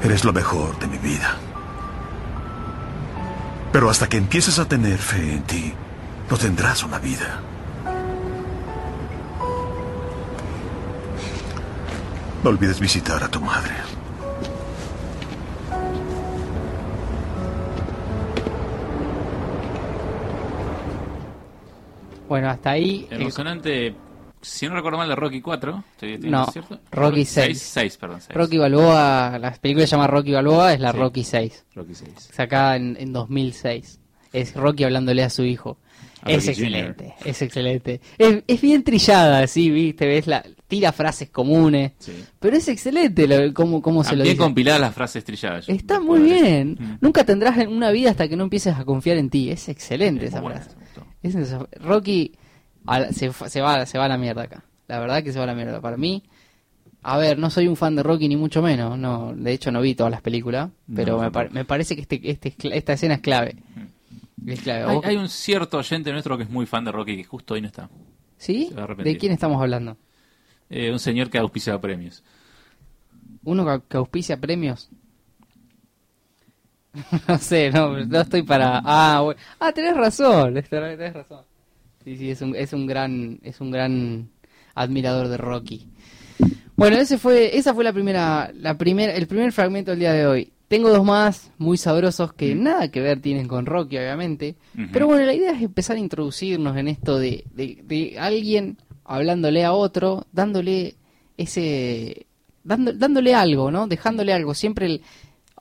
Eres lo mejor de mi vida. Pero hasta que empieces a tener fe en ti, no tendrás una vida. No olvides visitar a tu madre. Bueno, hasta ahí. el- Emocionante, si no recuerdo mal, de Rocky 4. ¿Estoy, estoy No, cierto? Rocky 6. 6, perdón. 6. Rocky Balboa, la película se llama Rocky Balboa, es la Sí. Rocky 6, Rocky 6. sacada en, en 2006. Es Rocky hablándole a su hijo. A es excelente, es excelente. Es, es bien trillada, sí, viste, ves la tira frases comunes, Sí. pero es excelente lo, cómo, cómo se lo bien dice. compiladas las frases trilladas. Está muy bien. Mm. Nunca tendrás una vida hasta que no empieces a confiar en ti. Es excelente Es esa frase. Es Rocky a se, se va, se va a la mierda acá. La verdad que se va a la mierda. Para mí, a ver, no soy un fan de Rocky ni mucho menos. No, de hecho no vi todas las películas, pero No, me, par- tampoco. me parece que este, este esta escena es clave. Es clave. Hay, ¿Vos- hay un cierto oyente nuestro que es muy fan de Rocky que justo hoy no está. ¿Sí? ¿De quién estamos hablando? Eh, un señor que auspicia premios. ¿Uno que- que auspicia premios? no sé, no, no estoy para... Ah, bueno. ah tenés razón, tenés razón. Sí, sí, es un, es un gran, es un gran admirador de Rocky. Bueno, ese fue, esa fue la primera, la primera, el primer fragmento del día de hoy. Tengo dos más muy sabrosos que nada que ver tienen con Rocky, obviamente. Pero bueno, la idea es empezar a introducirnos en esto de, de, de alguien hablándole a otro, dándole ese, dando- dándole algo, ¿no? Dejándole algo. Siempre el-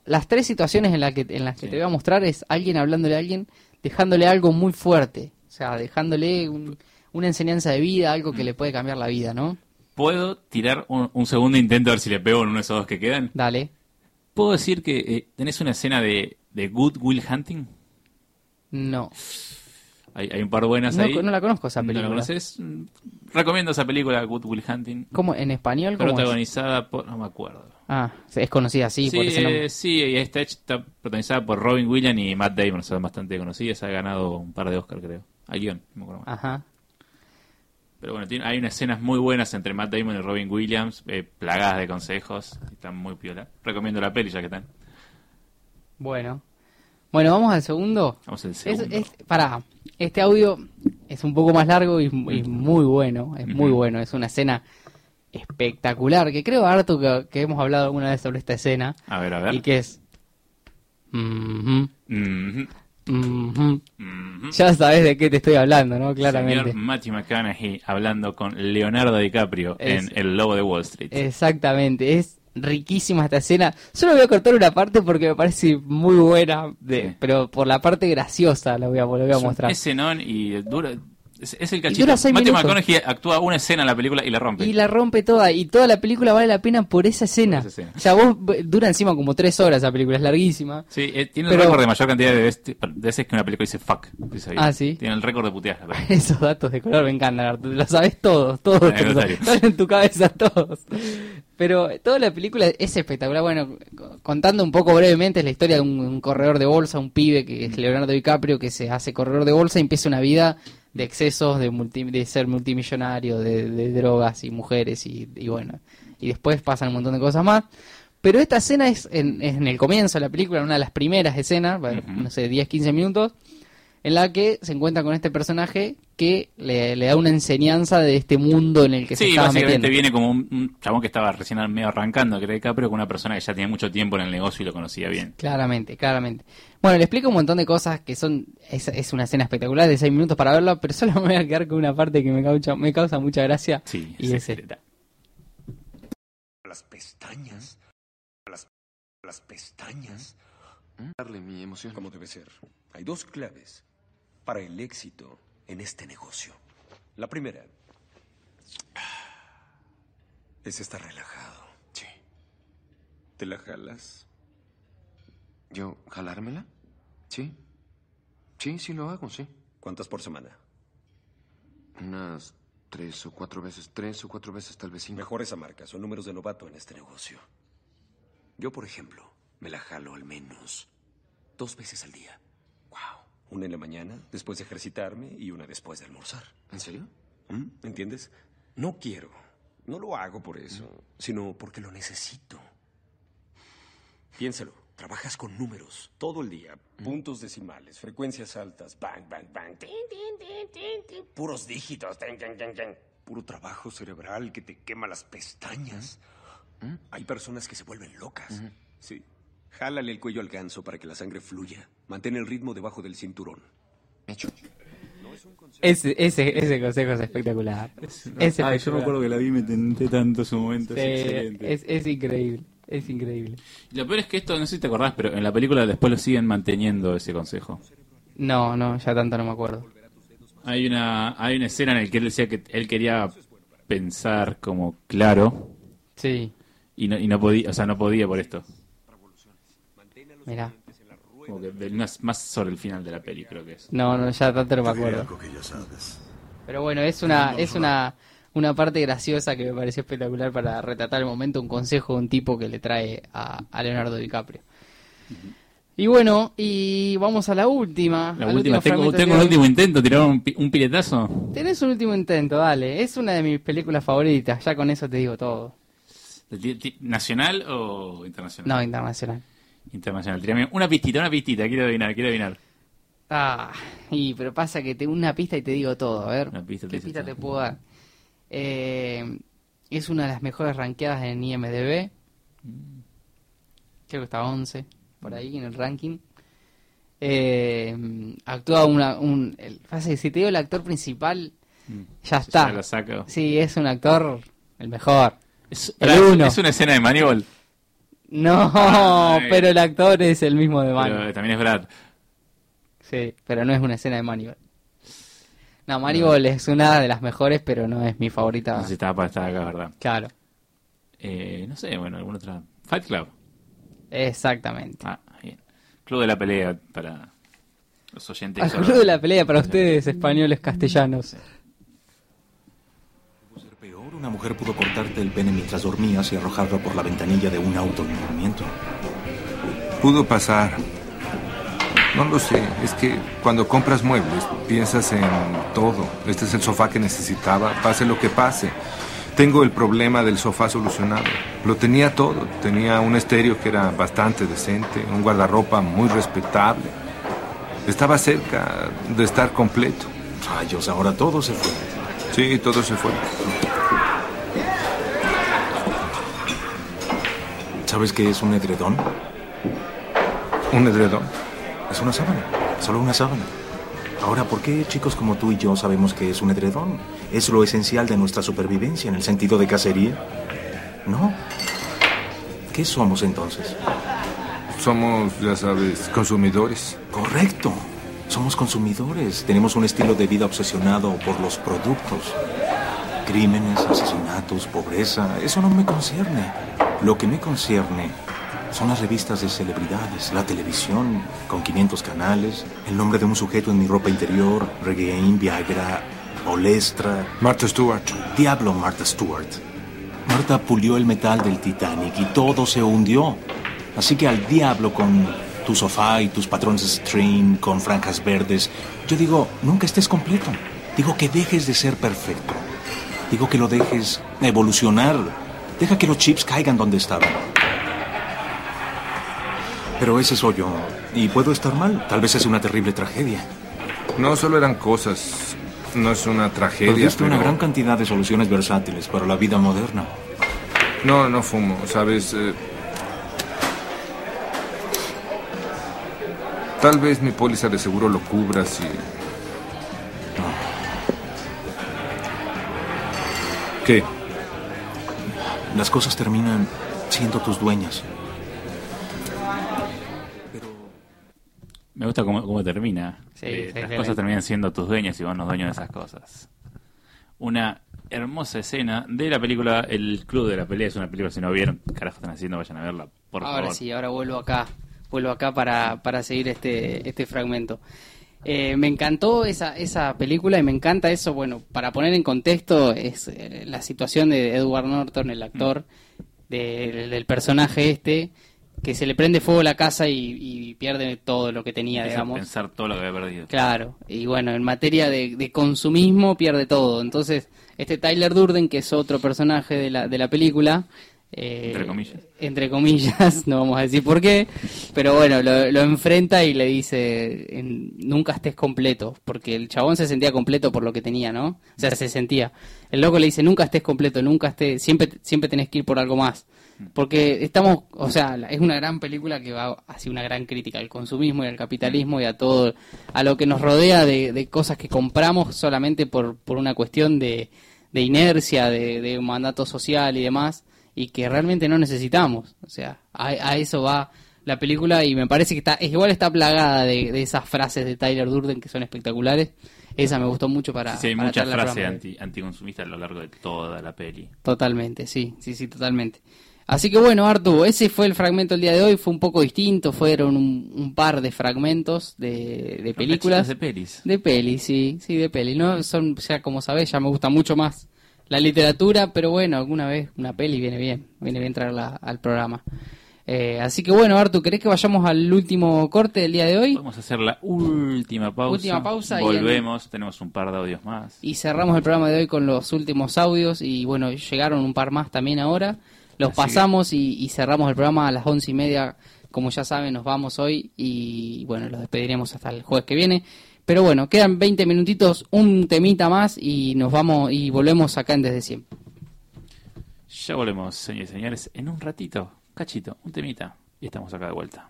las tres situaciones en, la que, en las que Sí. te voy a mostrar es alguien hablándole a alguien, dejándole algo muy fuerte. O sea, dejándole un- una enseñanza de vida, algo que le puede cambiar la vida, ¿no? ¿Puedo tirar un, un segundo intento a ver si le pego en uno de esos dos que quedan? Dale. ¿Puedo decir que eh, tenés una escena de, de Good Will Hunting? No. Hay, hay un par buenas No, ahí. no la conozco esa ¿No la película. conoces? Mm, Recomiendo esa película, Good Will Hunting. ¿Cómo? ¿En español? ¿Cómo es? Protagonizada por... No me acuerdo. Ah, es conocida así, Sí, por ese nombre. eh, sí, y está protagonizada por Robin Williams y Matt Damon, son bastante conocidas. Ha ganado un par de Oscar, creo. A guion, no me acuerdo. Ajá. Pero bueno, tiene- hay unas escenas muy buenas entre Matt Damon y Robin Williams, eh, plagadas de consejos. Están muy piola. Recomiendo la peli ya que están. Bueno. Bueno, vamos al segundo. Vamos al segundo. es- pará, este audio es un poco más largo y, y muy bueno, es muy Ujú. bueno, es una escena espectacular, que creo, harto que, que hemos hablado alguna vez sobre esta escena, A ver, a ver. y que es... Ya sabes de qué te estoy hablando, ¿no? Claramente. Señor Matthew McConaughey hablando con Leonardo DiCaprio Es- en El Lobo de Wall Street. Exactamente, es riquísima esta escena. Solo voy a cortar una parte porque me parece muy buena, de, Sí. pero por la parte graciosa la voy a volver a Es un mostrar. escenón y dura... Es, es el cachito. Matthew. McConaughey actúa una escena en la película y la rompe. Y la rompe toda. Y toda la película vale la pena por esa escena. Por esa escena. O sea, vos v- dura encima como tres horas esa película, es larguísima. Sí, eh, tiene Pero- el récord de mayor cantidad de veces, de veces que una película dice fuck. dice. Ah, ¿sí? Tiene el récord de putear. la. Esos datos de color me encantan. Lo sabes todos, todos. lo en tu cabeza todos. Pero toda la película es espectacular. Bueno, contando un poco brevemente, es la historia de un, un corredor de bolsa, un pibe que es Leonardo DiCaprio, que se hace corredor de bolsa y empieza una vida de excesos, de, multi- de ser multimillonario, de, de drogas y mujeres y, y bueno. Y después pasan un montón de cosas más. Pero esta escena es en, es en el comienzo de la película, una de las primeras escenas, no sé, 10, 15 minutos, en la que se encuentra con este personaje que le, le da una enseñanza de este mundo en el que se Sí, estaba básicamente metiendo. viene como un, un chabón que estaba recién medio arrancando, que era DiCaprio, con una persona que ya tenía mucho tiempo en el negocio y lo conocía bien. Claramente, claramente. Bueno, le explico un montón de cosas que son. Es, es una escena espectacular de 6 minutos para verla, pero solo me voy a quedar con una parte que me causa, me causa mucha gracia. Sí, y es esta. Las pestañas. Las, las pestañas. Darle mi emoción. Como debe ser. Hay dos claves para el éxito en este negocio. La primera es estar relajado. Sí. ¿Te la jalas? ¿Yo jalármela? Sí. Sí, sí lo hago, sí. ¿Cuántas por semana? Unas tres o cuatro veces, tres o cuatro veces tal vez cinco. Mejor esa marca, son números de novato en este negocio. Yo, por ejemplo, me la jalo al menos dos veces al día. Wow. Una en la mañana, después de ejercitarme, y una después de almorzar. ¿En serio? ¿Mm? ¿Entiendes? No quiero. No lo hago por eso, sino porque lo necesito. Piénsalo. Trabajas con números todo el día. Puntos decimales, frecuencias altas, bang, bang, bang. tin, tin, tin, tin, tin, Puros dígitos. tin, tin, tin, tin. Puro trabajo cerebral que te quema las pestañas. ¿Mm? Hay personas que se vuelven locas. Sí. Jálale el cuello al ganso para que la sangre fluya. Mantén el ritmo debajo del cinturón. Hecho. Ese, ese, ese consejo es espectacular. Es espectacular. que la vi y me tenté tanto su momento. Sí, es, es increíble. Es increíble. Lo peor es que esto, no sé si te acordás, pero en la película después lo siguen manteniendo ese consejo. No, no, ya tanto no me acuerdo. Hay una, hay una escena en la que él decía que él quería pensar como claro Sí, y no, y no podía, o sea, no podía por esto. Mirá. Como que más, más sobre el final de la peli creo que es. No, no, ya tanto no me acuerdo. algo que ya sabes. Pero bueno, es una, es una, una parte graciosa que me pareció espectacular para retratar el momento, un consejo de un tipo que le trae a, a Leonardo DiCaprio. Y bueno, y vamos a la última. La al última, último tengo, fragmento tengo que- un último intento, tirar un, pi- un piletazo. Tenés un último intento, dale. Es una de mis películas favoritas, ya con eso te digo todo. Ti- ti- ¿Nacional o internacional? No, internacional. Internacional. Una pistita, una pistita, quiero adivinar, quiero adivinar. Ah, y pero pasa que tengo una pista y te digo todo. A ver, Una pista, ¿qué te pista te puedo dar? Eh, es una de las mejores rankeadas en IMDb. Creo que está 11 por ahí en el ranking. Eh, actúa una, un, el, pasa que si te digo el actor principal, ya Ya está. lo saco. Sí, es un actor el mejor. Es, El uno. es una escena de Maniol. No, Ay. pero el actor es el mismo de Manny. Pero también es Brad. Sí, pero no es una escena de Moneyball. No, Moneyball es una de las mejores, pero no es mi favorita. No sé si estaba para estar acá, ¿verdad? Claro, Eh, no sé, bueno, alguna otra. Fight Club. exactamente. Ah, bien. Club de la pelea para los oyentes. Sordos. club de la pelea para ustedes, españoles castellanos. Una mujer pudo cortarte el pene mientras dormías y arrojarlo por la ventanilla de un auto en movimiento. Pudo pasar. No lo sé, es que cuando compras muebles piensas en todo. Este es el sofá que necesitaba, pase lo que pase. Tengo el problema del sofá solucionado. Lo tenía todo. Tenía un estéreo que era bastante decente, un guardarropa muy respetable. Estaba cerca de estar completo. Rayos, ahora todo se fue. Sí, todo se fue. ¿Sabes qué es un edredón? ¿Un edredón? Es una sábana, solo una sábana. Ahora, ¿por qué chicos como tú y yo sabemos que es un edredón? ¿Es lo esencial de nuestra supervivencia en el sentido de cacería? No. ¿Qué somos entonces? Somos, ya sabes, consumidores. Correcto. Somos consumidores, tenemos un estilo de vida obsesionado por los productos. Crímenes, asesinatos, pobreza, eso no me concierne. Lo que me concierne son las revistas de celebridades, la televisión, con 500 canales, el nombre de un sujeto en mi ropa interior, Regain, Viagra, Olestra. Martha Stewart. Diablo, Martha Stewart. Marta pulió el metal del Titanic y todo se hundió. Así que al diablo con tu sofá y tus patrones stream con franjas verdes. Yo digo, nunca estés completo. Digo que dejes de ser perfecto. Digo que lo dejes evolucionar. Deja que los chips caigan donde estaban. Pero ese soy yo. Y puedo estar mal. Tal vez es una terrible tragedia. No solo eran cosas. No es una tragedia. Perdiste pero... una gran cantidad de soluciones versátiles para la vida moderna. No, no fumo, ¿sabes? Eh, Tal vez mi póliza de seguro lo cubra si... Las cosas terminan siendo tus dueñas. Me gusta cómo, cómo termina. Sí, Eh, sí, las sí, cosas sí. terminan siendo tus dueñas y vos no dueños de esas cosas. Una hermosa escena de la película El Club de la Pelea. Es una película, si no vieron, ¿qué carajo están haciendo? Vayan a verla, por ahora favor. sí, ahora vuelvo acá, vuelvo acá para, para seguir este, este fragmento. Eh, me encantó esa, esa película y me encanta eso, bueno, para poner en contexto, es eh, la situación de Edward Norton, el actor, de- del personaje este, que se le prende fuego la casa y, y pierde todo lo que tenía, Empieza a digamos. pensar todo lo que había perdido. Claro, y bueno, en materia de, de consumismo pierde todo. Entonces, este Tyler Durden, que es otro personaje de la, de la película, eh, Entre comillas. entre comillas, no vamos a decir por qué, pero bueno, lo, lo enfrenta y le dice, en- nunca estés completo, porque el chabón se sentía completo por lo que tenía, ¿no? O sea, se sentía. El loco le dice, nunca estés completo, nunca estés, siempre, siempre tenés que ir por algo más. Porque estamos, o sea, es una gran película que va hacia una gran crítica al consumismo y al capitalismo y a todo, a lo que nos rodea de, de cosas que compramos solamente por, por una cuestión de, de inercia, de, de mandato social y demás, y que realmente no necesitamos. O sea, a, a eso va la película y me parece que está, es igual está plagada de, de esas frases de Tyler Durden que son espectaculares. Esa me gustó mucho para... Sí, hay para muchas frases anti, anticonsumistas a lo largo de toda la peli. Totalmente, sí, sí, sí, totalmente. Así que bueno, Artu, ese fue el fragmento del día de hoy, fue un poco distinto, fueron un, un par de fragmentos de, de películas. de pelis. De pelis, sí, sí, de pelis. No son, ya como sabés, ya me gusta mucho más la literatura, pero bueno, alguna vez una peli viene bien, viene bien traerla al programa. Eh, así que bueno, Artu, ¿querés que vayamos al último corte del día de hoy? Vamos a hacer la última pausa. Última pausa y Volvemos, tenemos un par de audios más. Y cerramos el programa de hoy con los últimos audios y bueno, llegaron un par más también ahora. Los Así que- pasamos y, y cerramos el programa a las once y media. Como ya saben, nos vamos hoy y bueno, los despediremos hasta el jueves que viene. Pero bueno, quedan 20 minutitos, un temita más y nos vamos y volvemos acá en Desde Siempre. Ya volvemos, señores y señores, en un ratito, cachito, un temita, y estamos acá de vuelta.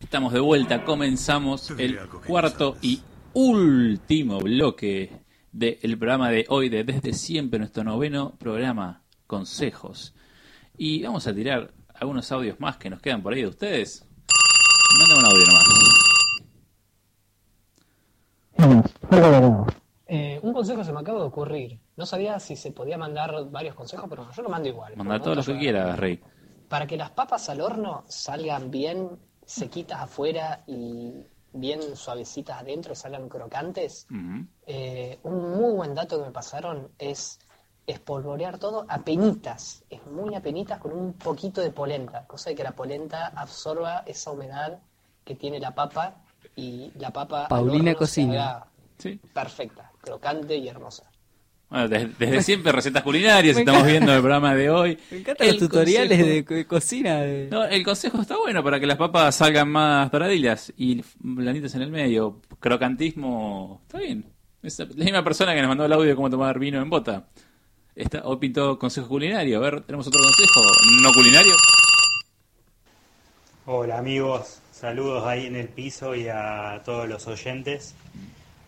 Estamos de vuelta, comenzamos el cuarto y último bloque del programa de hoy, de Desde Siempre, nuestro noveno programa, Consejos. Y vamos a tirar algunos audios más que nos quedan por ahí de ustedes. Manda un audio nomás. Eh, un consejo se me acaba de ocurrir. No sabía si se podía mandar varios consejos, pero yo lo mando igual. Manda todo lo que quieras, Rey. Para que las papas al horno salgan bien sequitas afuera y bien suavecitas adentro y salgan crocantes, eh, un muy buen dato que me pasaron es espolvorear todo a penitas, es muy a penitas con un poquito de polenta, cosa de que la polenta absorba esa humedad que tiene la papa y la papa Paulina cocina. perfecta, crocante y hermosa. Bueno, desde, desde siempre recetas culinarias, Me estamos encanta. viendo el programa de hoy. Me encantan los tutoriales consejo- de, cocina. No, el consejo está bueno para que las papas salgan más doradillas y blanditas en el medio. Crocantismo, está bien. Es la misma persona que nos mandó el audio de cómo tomar vino en bota. Está, hoy pintó consejo culinario. A ver, tenemos otro consejo no culinario. Hola amigos, saludos ahí en el piso y a todos los oyentes.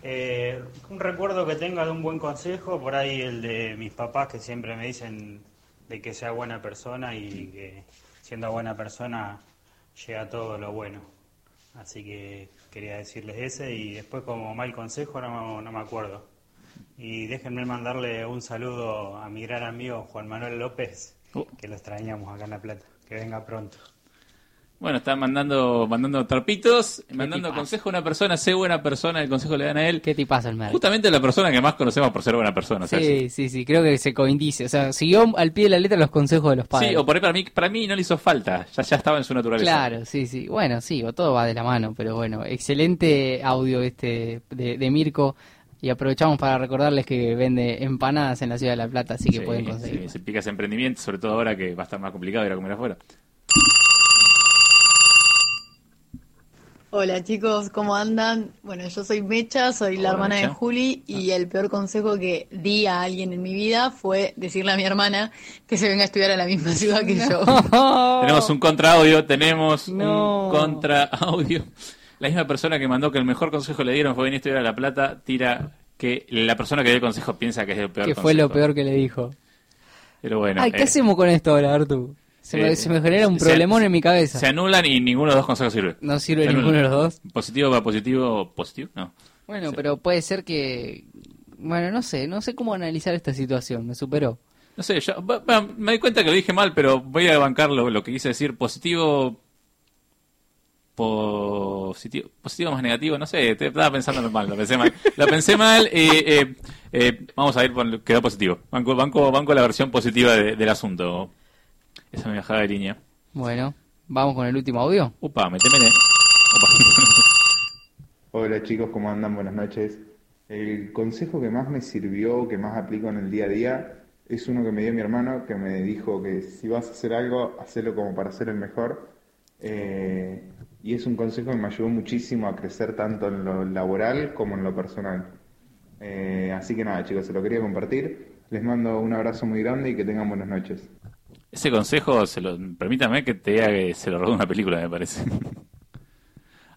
Eh, un recuerdo que tenga de un buen consejo, por ahí el de mis papás que siempre me dicen de que sea buena persona y que siendo buena persona llega todo lo bueno. Así que quería decirles ese y después como mal consejo no, no me acuerdo. Y déjenme mandarle un saludo a mi gran amigo Juan Manuel López, que lo extrañamos acá en La Plata. Que venga pronto. Bueno, está mandando mandando trapitos, mandando tipazo. consejo a una persona, sé buena persona, el consejo le dan a él. ¿Qué te pasa el merca? Justamente la persona que más conocemos por ser buena persona. Sí, sí, sí, creo que se coincide. O sea, siguió al pie de la letra los consejos de los padres. Sí, o por ahí para mí, para mí no le hizo falta, ya, ya estaba en su naturaleza. Claro, sí, sí. Bueno, sí, o todo va de la mano, pero bueno, excelente audio este de, de Mirko. Y aprovechamos para recordarles que vende empanadas en la ciudad de La Plata, así que Sí, pueden conseguir. sí, se pica ese emprendimiento, sobre todo ahora que va a estar más complicado ir a comer afuera. Hola chicos, ¿cómo andan? Bueno, yo soy Mecha, soy la hermana de. Juli y el peor consejo que di a alguien en mi vida fue decirle a mi hermana que se venga a estudiar a la misma ciudad que yo. Tenemos un contra audio, tenemos No. un contra audio. La misma persona que mandó que el mejor consejo le dieron fue venir a estudiar a La Plata, tira que la persona que dio el consejo piensa que es el peor Que consejo. fue lo peor que le dijo. Pero bueno, Ay, ¿qué eh, hacemos con esto ahora, Artu? Se, me, eh, se me genera un se- problemón en mi cabeza. se anulan y ninguno de los dos consejos sirve. No sirve ninguno de los dos. Positivo va positivo, positivo, no. Bueno, pero puede ser que... Bueno, no sé, no sé cómo analizar esta situación, me superó. No sé, yo me di cuenta que lo dije mal, pero voy a bancar lo, lo que quise decir. Positivo. Positivo, positivo más negativo, no sé, estaba pensando mal, lo pensé mal. Lo pensé mal, eh, eh, eh, vamos a ir por quedó positivo. Banco, banco, banco la versión positiva de- del asunto. Esa me bajaba de línea. Bueno, vamos con el último audio. Upa, metémele. Hola chicos, ¿cómo andan? Buenas noches. El consejo que más me sirvió, que más aplico en el día a día, es uno que me dio mi hermano, que me dijo que si vas a hacer algo, hacelo como para ser el mejor. Eh, y es un consejo que me ayudó muchísimo a crecer tanto en lo laboral como en lo personal. Eh, así que nada chicos, se lo quería compartir. Les mando un abrazo muy grande y que tengan buenas noches. Ese consejo, se lo, permítame que te diga que se lo robó una película, me parece.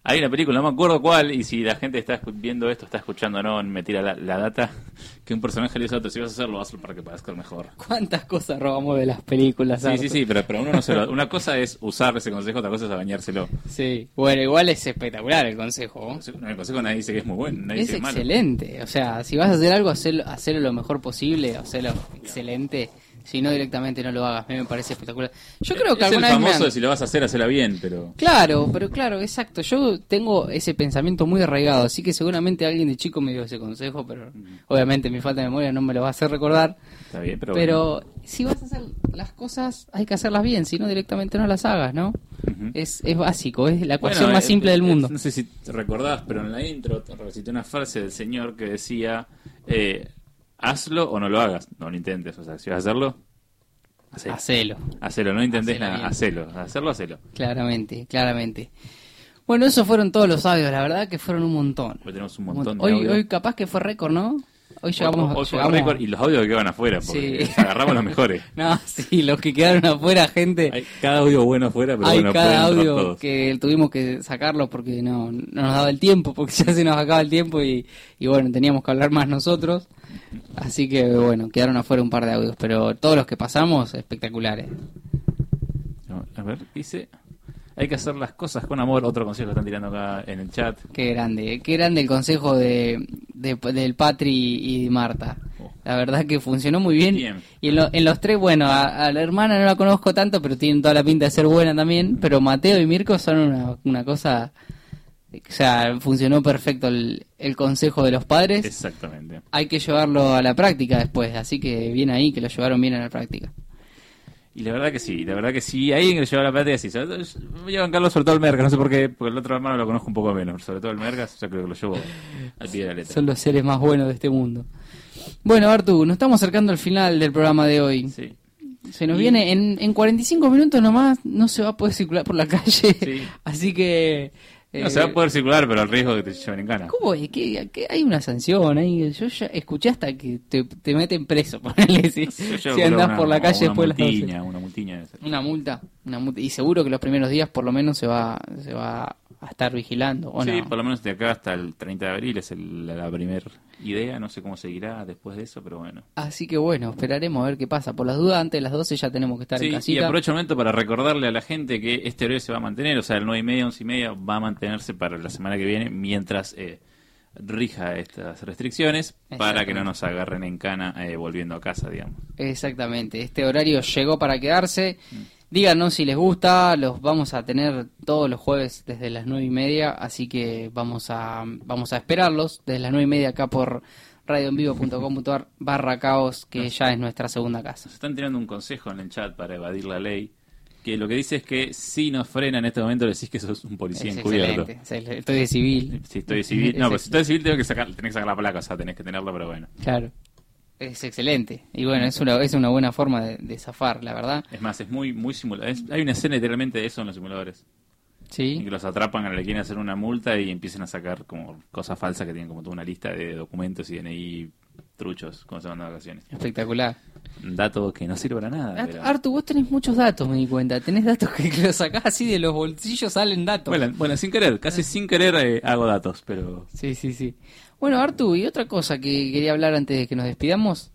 Hay una película, no me acuerdo cuál, y si la gente está viendo esto, está escuchando, no, me tira la, la data, que un personaje le dice a otro, si vas a hacerlo, hazlo para que parezca mejor. ¿Cuántas cosas robamos de las películas? Sí, Artu? sí, sí, pero, pero uno no se lo- Una cosa es usar ese consejo, otra cosa es bañárselo. Sí, bueno, igual es espectacular el consejo. El consejo nadie dice que es muy bueno, nadie Es dice malo. excelente, o sea, si vas a hacer algo, hacerlo, hacerlo lo mejor posible, hacerlo excelente. Si no, directamente no lo hagas. A mí me parece espectacular. Yo creo que es el alguna vez me famoso han- de si lo vas a hacer, hacela bien, pero... Claro, pero claro, exacto. Yo tengo ese pensamiento muy arraigado, así que seguramente alguien de chico me dio ese consejo, pero obviamente mi falta de memoria no me lo va a hacer recordar. Está bien, pero... Pero si vas a hacer las cosas, hay que hacerlas bien, si no directamente no las hagas, ¿no? es, es básico, es la ecuación Bueno, más eh, simple del eh, mundo. No sé si te recordás, pero en la intro te recité una frase del señor que decía, eh, hazlo o no lo hagas, no lo intentes, o sea, si vas a hacerlo, hacelo. Hacelo. Hacelo, no intentes Hacelo nada, hacelo, hacerlo, hacelo. Claramente, claramente. Bueno, esos fueron todos los audios, la verdad que fueron un montón. Hoy tenemos un montón de Hoy, audio. hoy capaz que fue récord, ¿no? Hoy llegamos, Hoy fue llegamos- récord y los audios que quedan afuera, porque Sí. agarramos los mejores. No, sí, los que quedaron afuera, gente. Hay cada audio bueno afuera, pero Hay bueno, cada audio todos. que tuvimos que sacarlo porque no, no nos daba el tiempo, porque ya se nos acaba el tiempo y, y bueno, teníamos que hablar más nosotros. Así que bueno, quedaron afuera un par de audios, pero todos los que pasamos, espectaculares. A ver, dice, hay que hacer las cosas con amor, otro consejo que están tirando acá en el chat. Qué grande, qué grande el consejo de, de- del Patri y Marta. La verdad que funcionó muy bien. Bien. Y en, lo- en los tres, bueno, a, a la hermana no la conozco tanto, pero tienen toda la pinta de ser buena también. Pero Mateo y Mirko son una, una cosa... O sea, funcionó perfecto el, el consejo de los padres. Exactamente. Hay que llevarlo a la práctica después, así que bien ahí, que lo llevaron bien a la práctica. Y la verdad que sí, la verdad que sí. Ahí lleva la plata sí. sobre todo- Voy a bancarlo sobre todo el Merga, no sé por qué, porque el otro hermano lo conozco un poco menos. Sobre todo el Merga, yo creo que lo llevo al pie de la letra. Son los seres más buenos de este mundo. Bueno, Artu, nos estamos acercando al final del programa de hoy. Se nos Y- viene en, en 45 minutos nomás, no se va a poder circular por la calle. Así que. No eh, se va a poder circular, pero el riesgo de que te lleven en cana. ¿Cómo es? ¿Qué- qué- hay una sanción ahí. Yo ya escuché hasta que te, te meten preso, ponele, si, si andás una- por la calle una después de las 12. multiña, una multiña. Una multa, una multa. Y seguro que los primeros días por lo menos se va, se va a estar vigilando. ¿o Sí, no? por lo menos de acá hasta el 30 de abril es el, la primer, idea, no sé cómo seguirá después de eso, pero bueno. Así que bueno, esperaremos a ver qué pasa. Por las dudas, antes de las 12 ya tenemos que estar Sí, en y casita. aprovecho el momento para recordarle a la gente que este horario se va a mantener, o sea, el 9 y media, 11 y media va a mantenerse para la semana que viene mientras eh, rija estas restricciones para que no nos agarren en cana eh, volviendo a casa, digamos. Exactamente, este horario llegó para quedarse. Díganos si les gusta, los vamos a tener todos los jueves desde las nueve y media, así que vamos a, vamos a esperarlos desde las nueve y media acá por radioenvivo.com.ar barra caos, que ya es nuestra segunda casa. Nos están tirando un consejo en el chat para evadir la ley, que lo que dice es que si nos frena en este momento le decís que sos un policía Es encubierto. excelente. Estoy de civil. Si estoy de civil, no, Es pues si estoy de civil tengo que sacar, tenés que sacar la placa, o sea, tenés que tenerla, pero bueno. Claro. Es excelente. Y bueno, es una, es una buena forma de, de zafar, la verdad. Es más, es muy, muy simulado. Hay una escena literalmente de eso en los simuladores. Sí. Y que los atrapan, le quieren hacer una multa y empiezan a sacar como cosas falsas que tienen como toda una lista de documentos y DNI truchos cuando se van de vacaciones. Espectacular. Un dato que no sirve para nada. Art- pero- Artu, vos tenés muchos datos, me di cuenta. Tenés datos que los sacás así de los bolsillos, salen datos. Bueno, bueno, sin querer, casi sin querer eh, hago datos, pero... Sí, sí, sí. Bueno, Artu, y otra cosa que quería hablar antes de que nos despidamos.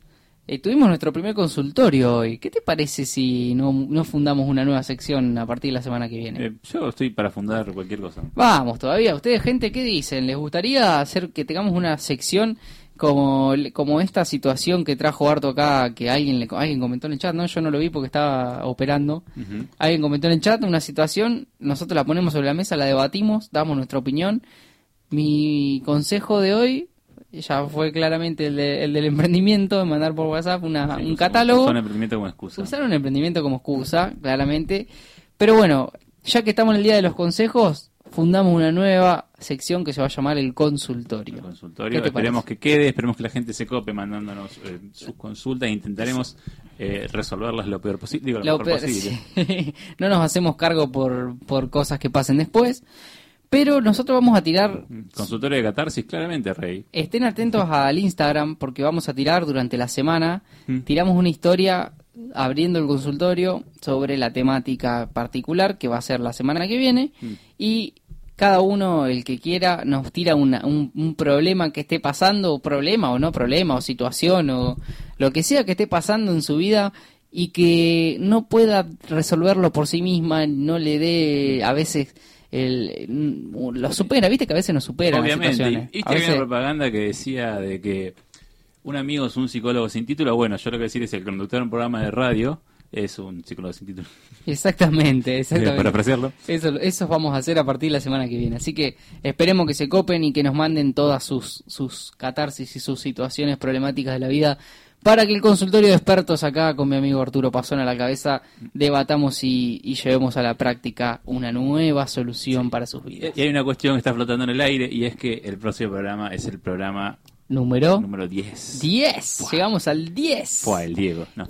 Eh, tuvimos nuestro primer consultorio hoy. ¿Qué te parece si no, no fundamos una nueva sección a partir de la semana que viene? eh, yo estoy para fundar cualquier cosa. Vamos, todavía. Ustedes, gente, ¿qué dicen? ¿Les gustaría hacer que tengamos una sección como, como esta situación que trajo Arto acá, que alguien le, alguien comentó en el chat? No, yo no lo vi porque estaba operando. Alguien comentó en el chat una situación, nosotros la ponemos sobre la mesa, la debatimos, damos nuestra opinión. Mi consejo de hoy ya fue claramente el, de- el del emprendimiento, de mandar por WhatsApp una- un catálogo. Son emprendimiento como excusa. Usar un emprendimiento como excusa, claramente. Pero bueno, ya que estamos en el día de los consejos, fundamos una nueva sección que se va a llamar el consultorio. consultorio. ¿Qué te Esperemos que quede, esperemos que la gente se cope mandándonos eh, sus consultas e intentaremos eh, resolverlas lo peor posible. Digo, lo, Lo mejor peor- posible. sí. no nos hacemos cargo por, por cosas que pasen después. Pero nosotros vamos a tirar Consultorio de catarsis, claramente, Rey. Estén atentos al Instagram porque vamos a tirar durante la semana, Mm. tiramos una historia abriendo el consultorio sobre la temática particular que va a ser la semana que viene Mm. y cada uno, el que quiera, nos tira una- un, un problema que esté pasando, o problema o no problema, o situación, o lo que sea que esté pasando en su vida y que no pueda resolverlo por sí misma, no le dé a veces... El, lo supera, viste que a veces nos supera Obviamente. Y, y A que había veces- una propaganda que decía de que un amigo es un psicólogo sin título. Bueno, yo lo que decir es que el conductor de un programa de radio es un psicólogo sin título. Exactamente, exactamente. Para apreciarlo. Eso, eso vamos a hacer a partir de la semana que viene. Así que esperemos que se copen y que nos manden todas sus, sus catarsis y sus situaciones problemáticas de la vida para que el consultorio de expertos acá con mi amigo Arturo Pasón a la cabeza debatamos y, y llevemos a la práctica una nueva solución para sus vidas. Y hay una cuestión que está flotando en el aire y es que el próximo programa es el programa Número número 10. 10. Llegamos al 10. Fue el Diego. No.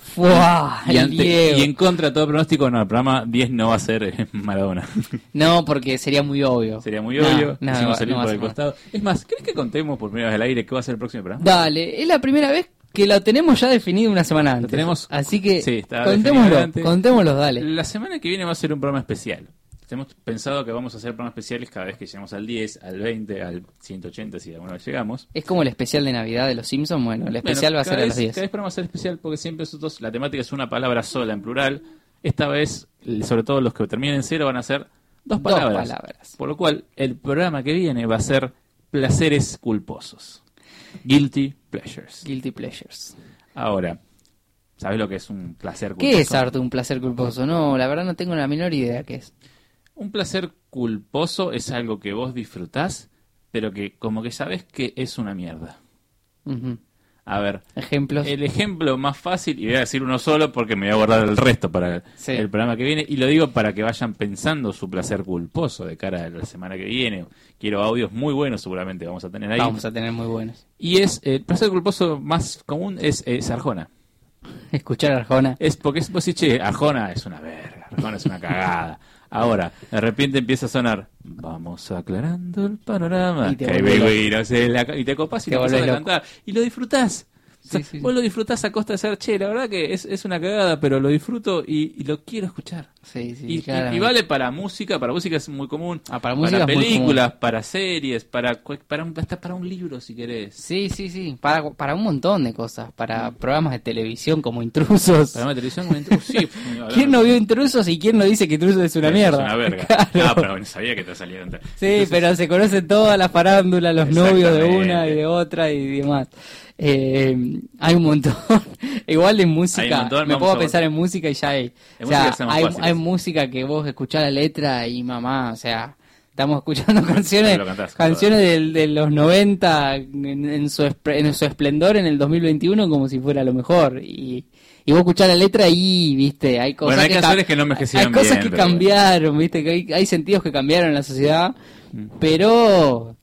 Y, el ante- Diego. y en contra de todo pronóstico, no, el programa 10 no va a ser eh, Maradona. No, porque sería muy obvio. Sería muy No, obvio. no, no salir por el costado. Es más, ¿crees que contemos por primera vez al aire qué va a ser el próximo programa? Dale, es la primera vez que lo tenemos ya definido una semana antes. tenemos- Así que Sí, contémoslo, contémoslo, dale. La semana que viene va a ser un programa especial. Hemos pensado que vamos a hacer programas especiales cada vez que lleguemos al 10, al 20, al 180, si alguna vez llegamos. Es como el especial de Navidad de los Simpsons. Bueno, el especial Bueno, va a ser cada a los vez- 10. Cada vez programa va a ser especial porque siempre nosotros, la temática es una palabra sola en plural. Esta vez, sobre todo los que terminen en cero, van a ser dos Dos palabras. palabras. Por lo cual, el programa que viene va a ser placeres culposos. Guilty pleasures. Guilty pleasures. Ahora, ¿sabes lo que es un placer culposo? ¿Qué es arte un placer culposo? No, la verdad no tengo la menor idea qué es. Un placer culposo es algo que vos disfrutás, pero que como que sabes que es una mierda. Ujú. A ver, Ejemplos. el ejemplo más fácil, y voy a decir uno solo porque me voy a guardar el resto para Sí. el programa que viene, y lo digo para que vayan pensando su placer culposo de cara a la semana que viene. Quiero audios muy buenos, seguramente vamos a tener ahí. Vamos a tener muy buenos. Y es el placer culposo más común es, es Arjona. Escuchar Arjona. Es porque es, vos decís, che, Arjona es una verga, Arjona es una cagada. Ahora, de repente empieza a sonar, vamos aclarando el panorama. Y te y, y te copás y Te empezás a cantar. Y lo disfrutás. Sí, sí, Vos lo disfrutás a costa de ser, che, la verdad que es, es una cagada, pero lo disfruto y, y lo quiero escuchar. Sí, sí, Y, y- vale para música, para música es muy común. Ah, para música películas, para series, para, para, un, hasta para un libro si querés. Sí, sí, sí, para, para un montón de cosas, para programas de televisión como Intrusos. Para una televisión como Intrusos, sí. ¿Quién no vio Intrusos y quién no dice que Intrusos es una Es mierda? una verga. Claro. Ah, pero sabía que te salía Sí, Entonces, pero se conocen todas las farándulas, los novios de una y de otra y demás. Eh, hay un montón. Igual de música. Montón, me a- a pensar en música y ya hay. O sea, hay, música que vos escuchás la letra y mamá, o sea, estamos escuchando canciones cantás, canciones del- de, los 90 en, en su, en su esplendor en el 2021 como si fuera lo mejor. Y, y vos escuchás la letra y, viste, hay cosas Bueno, hay que, ca- canciones que no envejecieron Hay cosas bien, que pero cambiaron, viste, que hay, hay sentidos que cambiaron en la sociedad, Mm. pero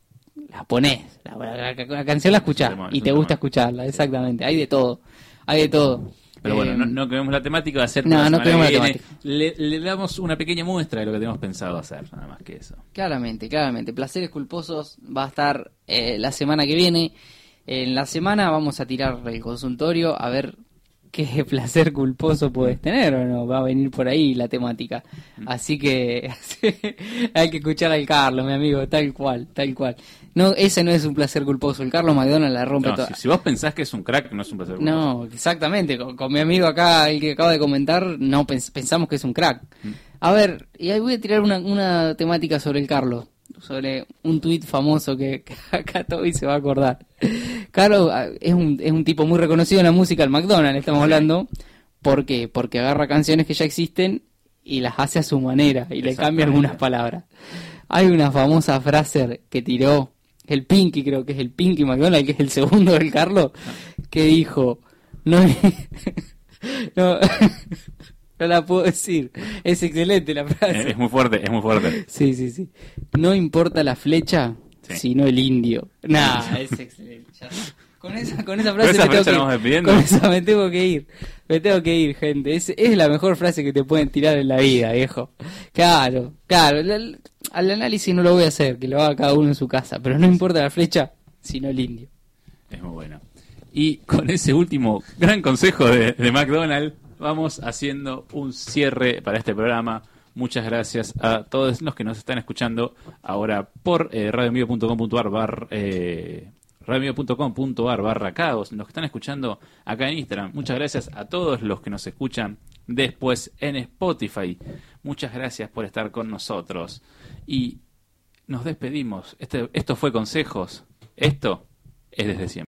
la ponés, la, la- la- canción la escuchás y es te gusta escucharla, exactamente, hay de todo, hay de todo. Pero bueno, Eh, no, no queremos la temática, va a ser no, no queremos que la viene. Le, le damos una pequeña muestra de lo que tenemos pensado hacer, nada más que eso. Claramente, claramente. Placeres culposos va a estar eh, la semana que viene. En la semana vamos a tirar el consultorio a ver qué placer culposo puedes tener o no. Va a venir por ahí la temática. Así que hay que escuchar al Carlos, mi amigo, tal cual, tal cual. No, ese no es un placer culposo. El Carlos McDonald la rompe No, toda. si, si vos pensás que es un crack, no es un placer. No, exactamente. Con, con mi amigo acá, el que acaba de comentar, no pens- pensamos que es un crack. A ver, y ahí voy a tirar una, una temática sobre el Carlos, sobre un tuit famoso que, que acá Toby se va a acordar. Carlos ah, es un, es un tipo muy reconocido en la música, el McDonald's estamos hablando. ¿Por qué? Porque agarra canciones que ya existen y las hace a su manera y le cambia algunas palabras. Hay una famosa frase que tiró el Pinky, creo que es el Pinky McDonald, que es el segundo del Carlos, que dijo, no, no, no la puedo decir, es excelente la frase. Es, muy fuerte, es muy fuerte. Sí, sí, sí. No importa la flecha, sino el indio. Nah, es excelente. Con esa, con esa frase, esa me tengo que- con esa me tengo que ir. Me tengo que ir, gente. Es, es la mejor frase que te pueden tirar en la vida, viejo. Claro, claro. al análisis no lo voy a hacer, que lo haga cada uno en su casa. Pero no importa la flecha, sino el indio. Es muy bueno. Y con ese último gran consejo de, de McDonald's, vamos haciendo un cierre para este programa. Muchas gracias a todos los que nos están escuchando ahora por eh, bar, eh, radioenvío.com.ar barra caos. Los que están escuchando acá en Instagram. Muchas gracias a todos los que nos escuchan después en Spotify. Muchas gracias por estar con nosotros. Y nos despedimos. Este, esto fue Consejos. Esto es desde siempre.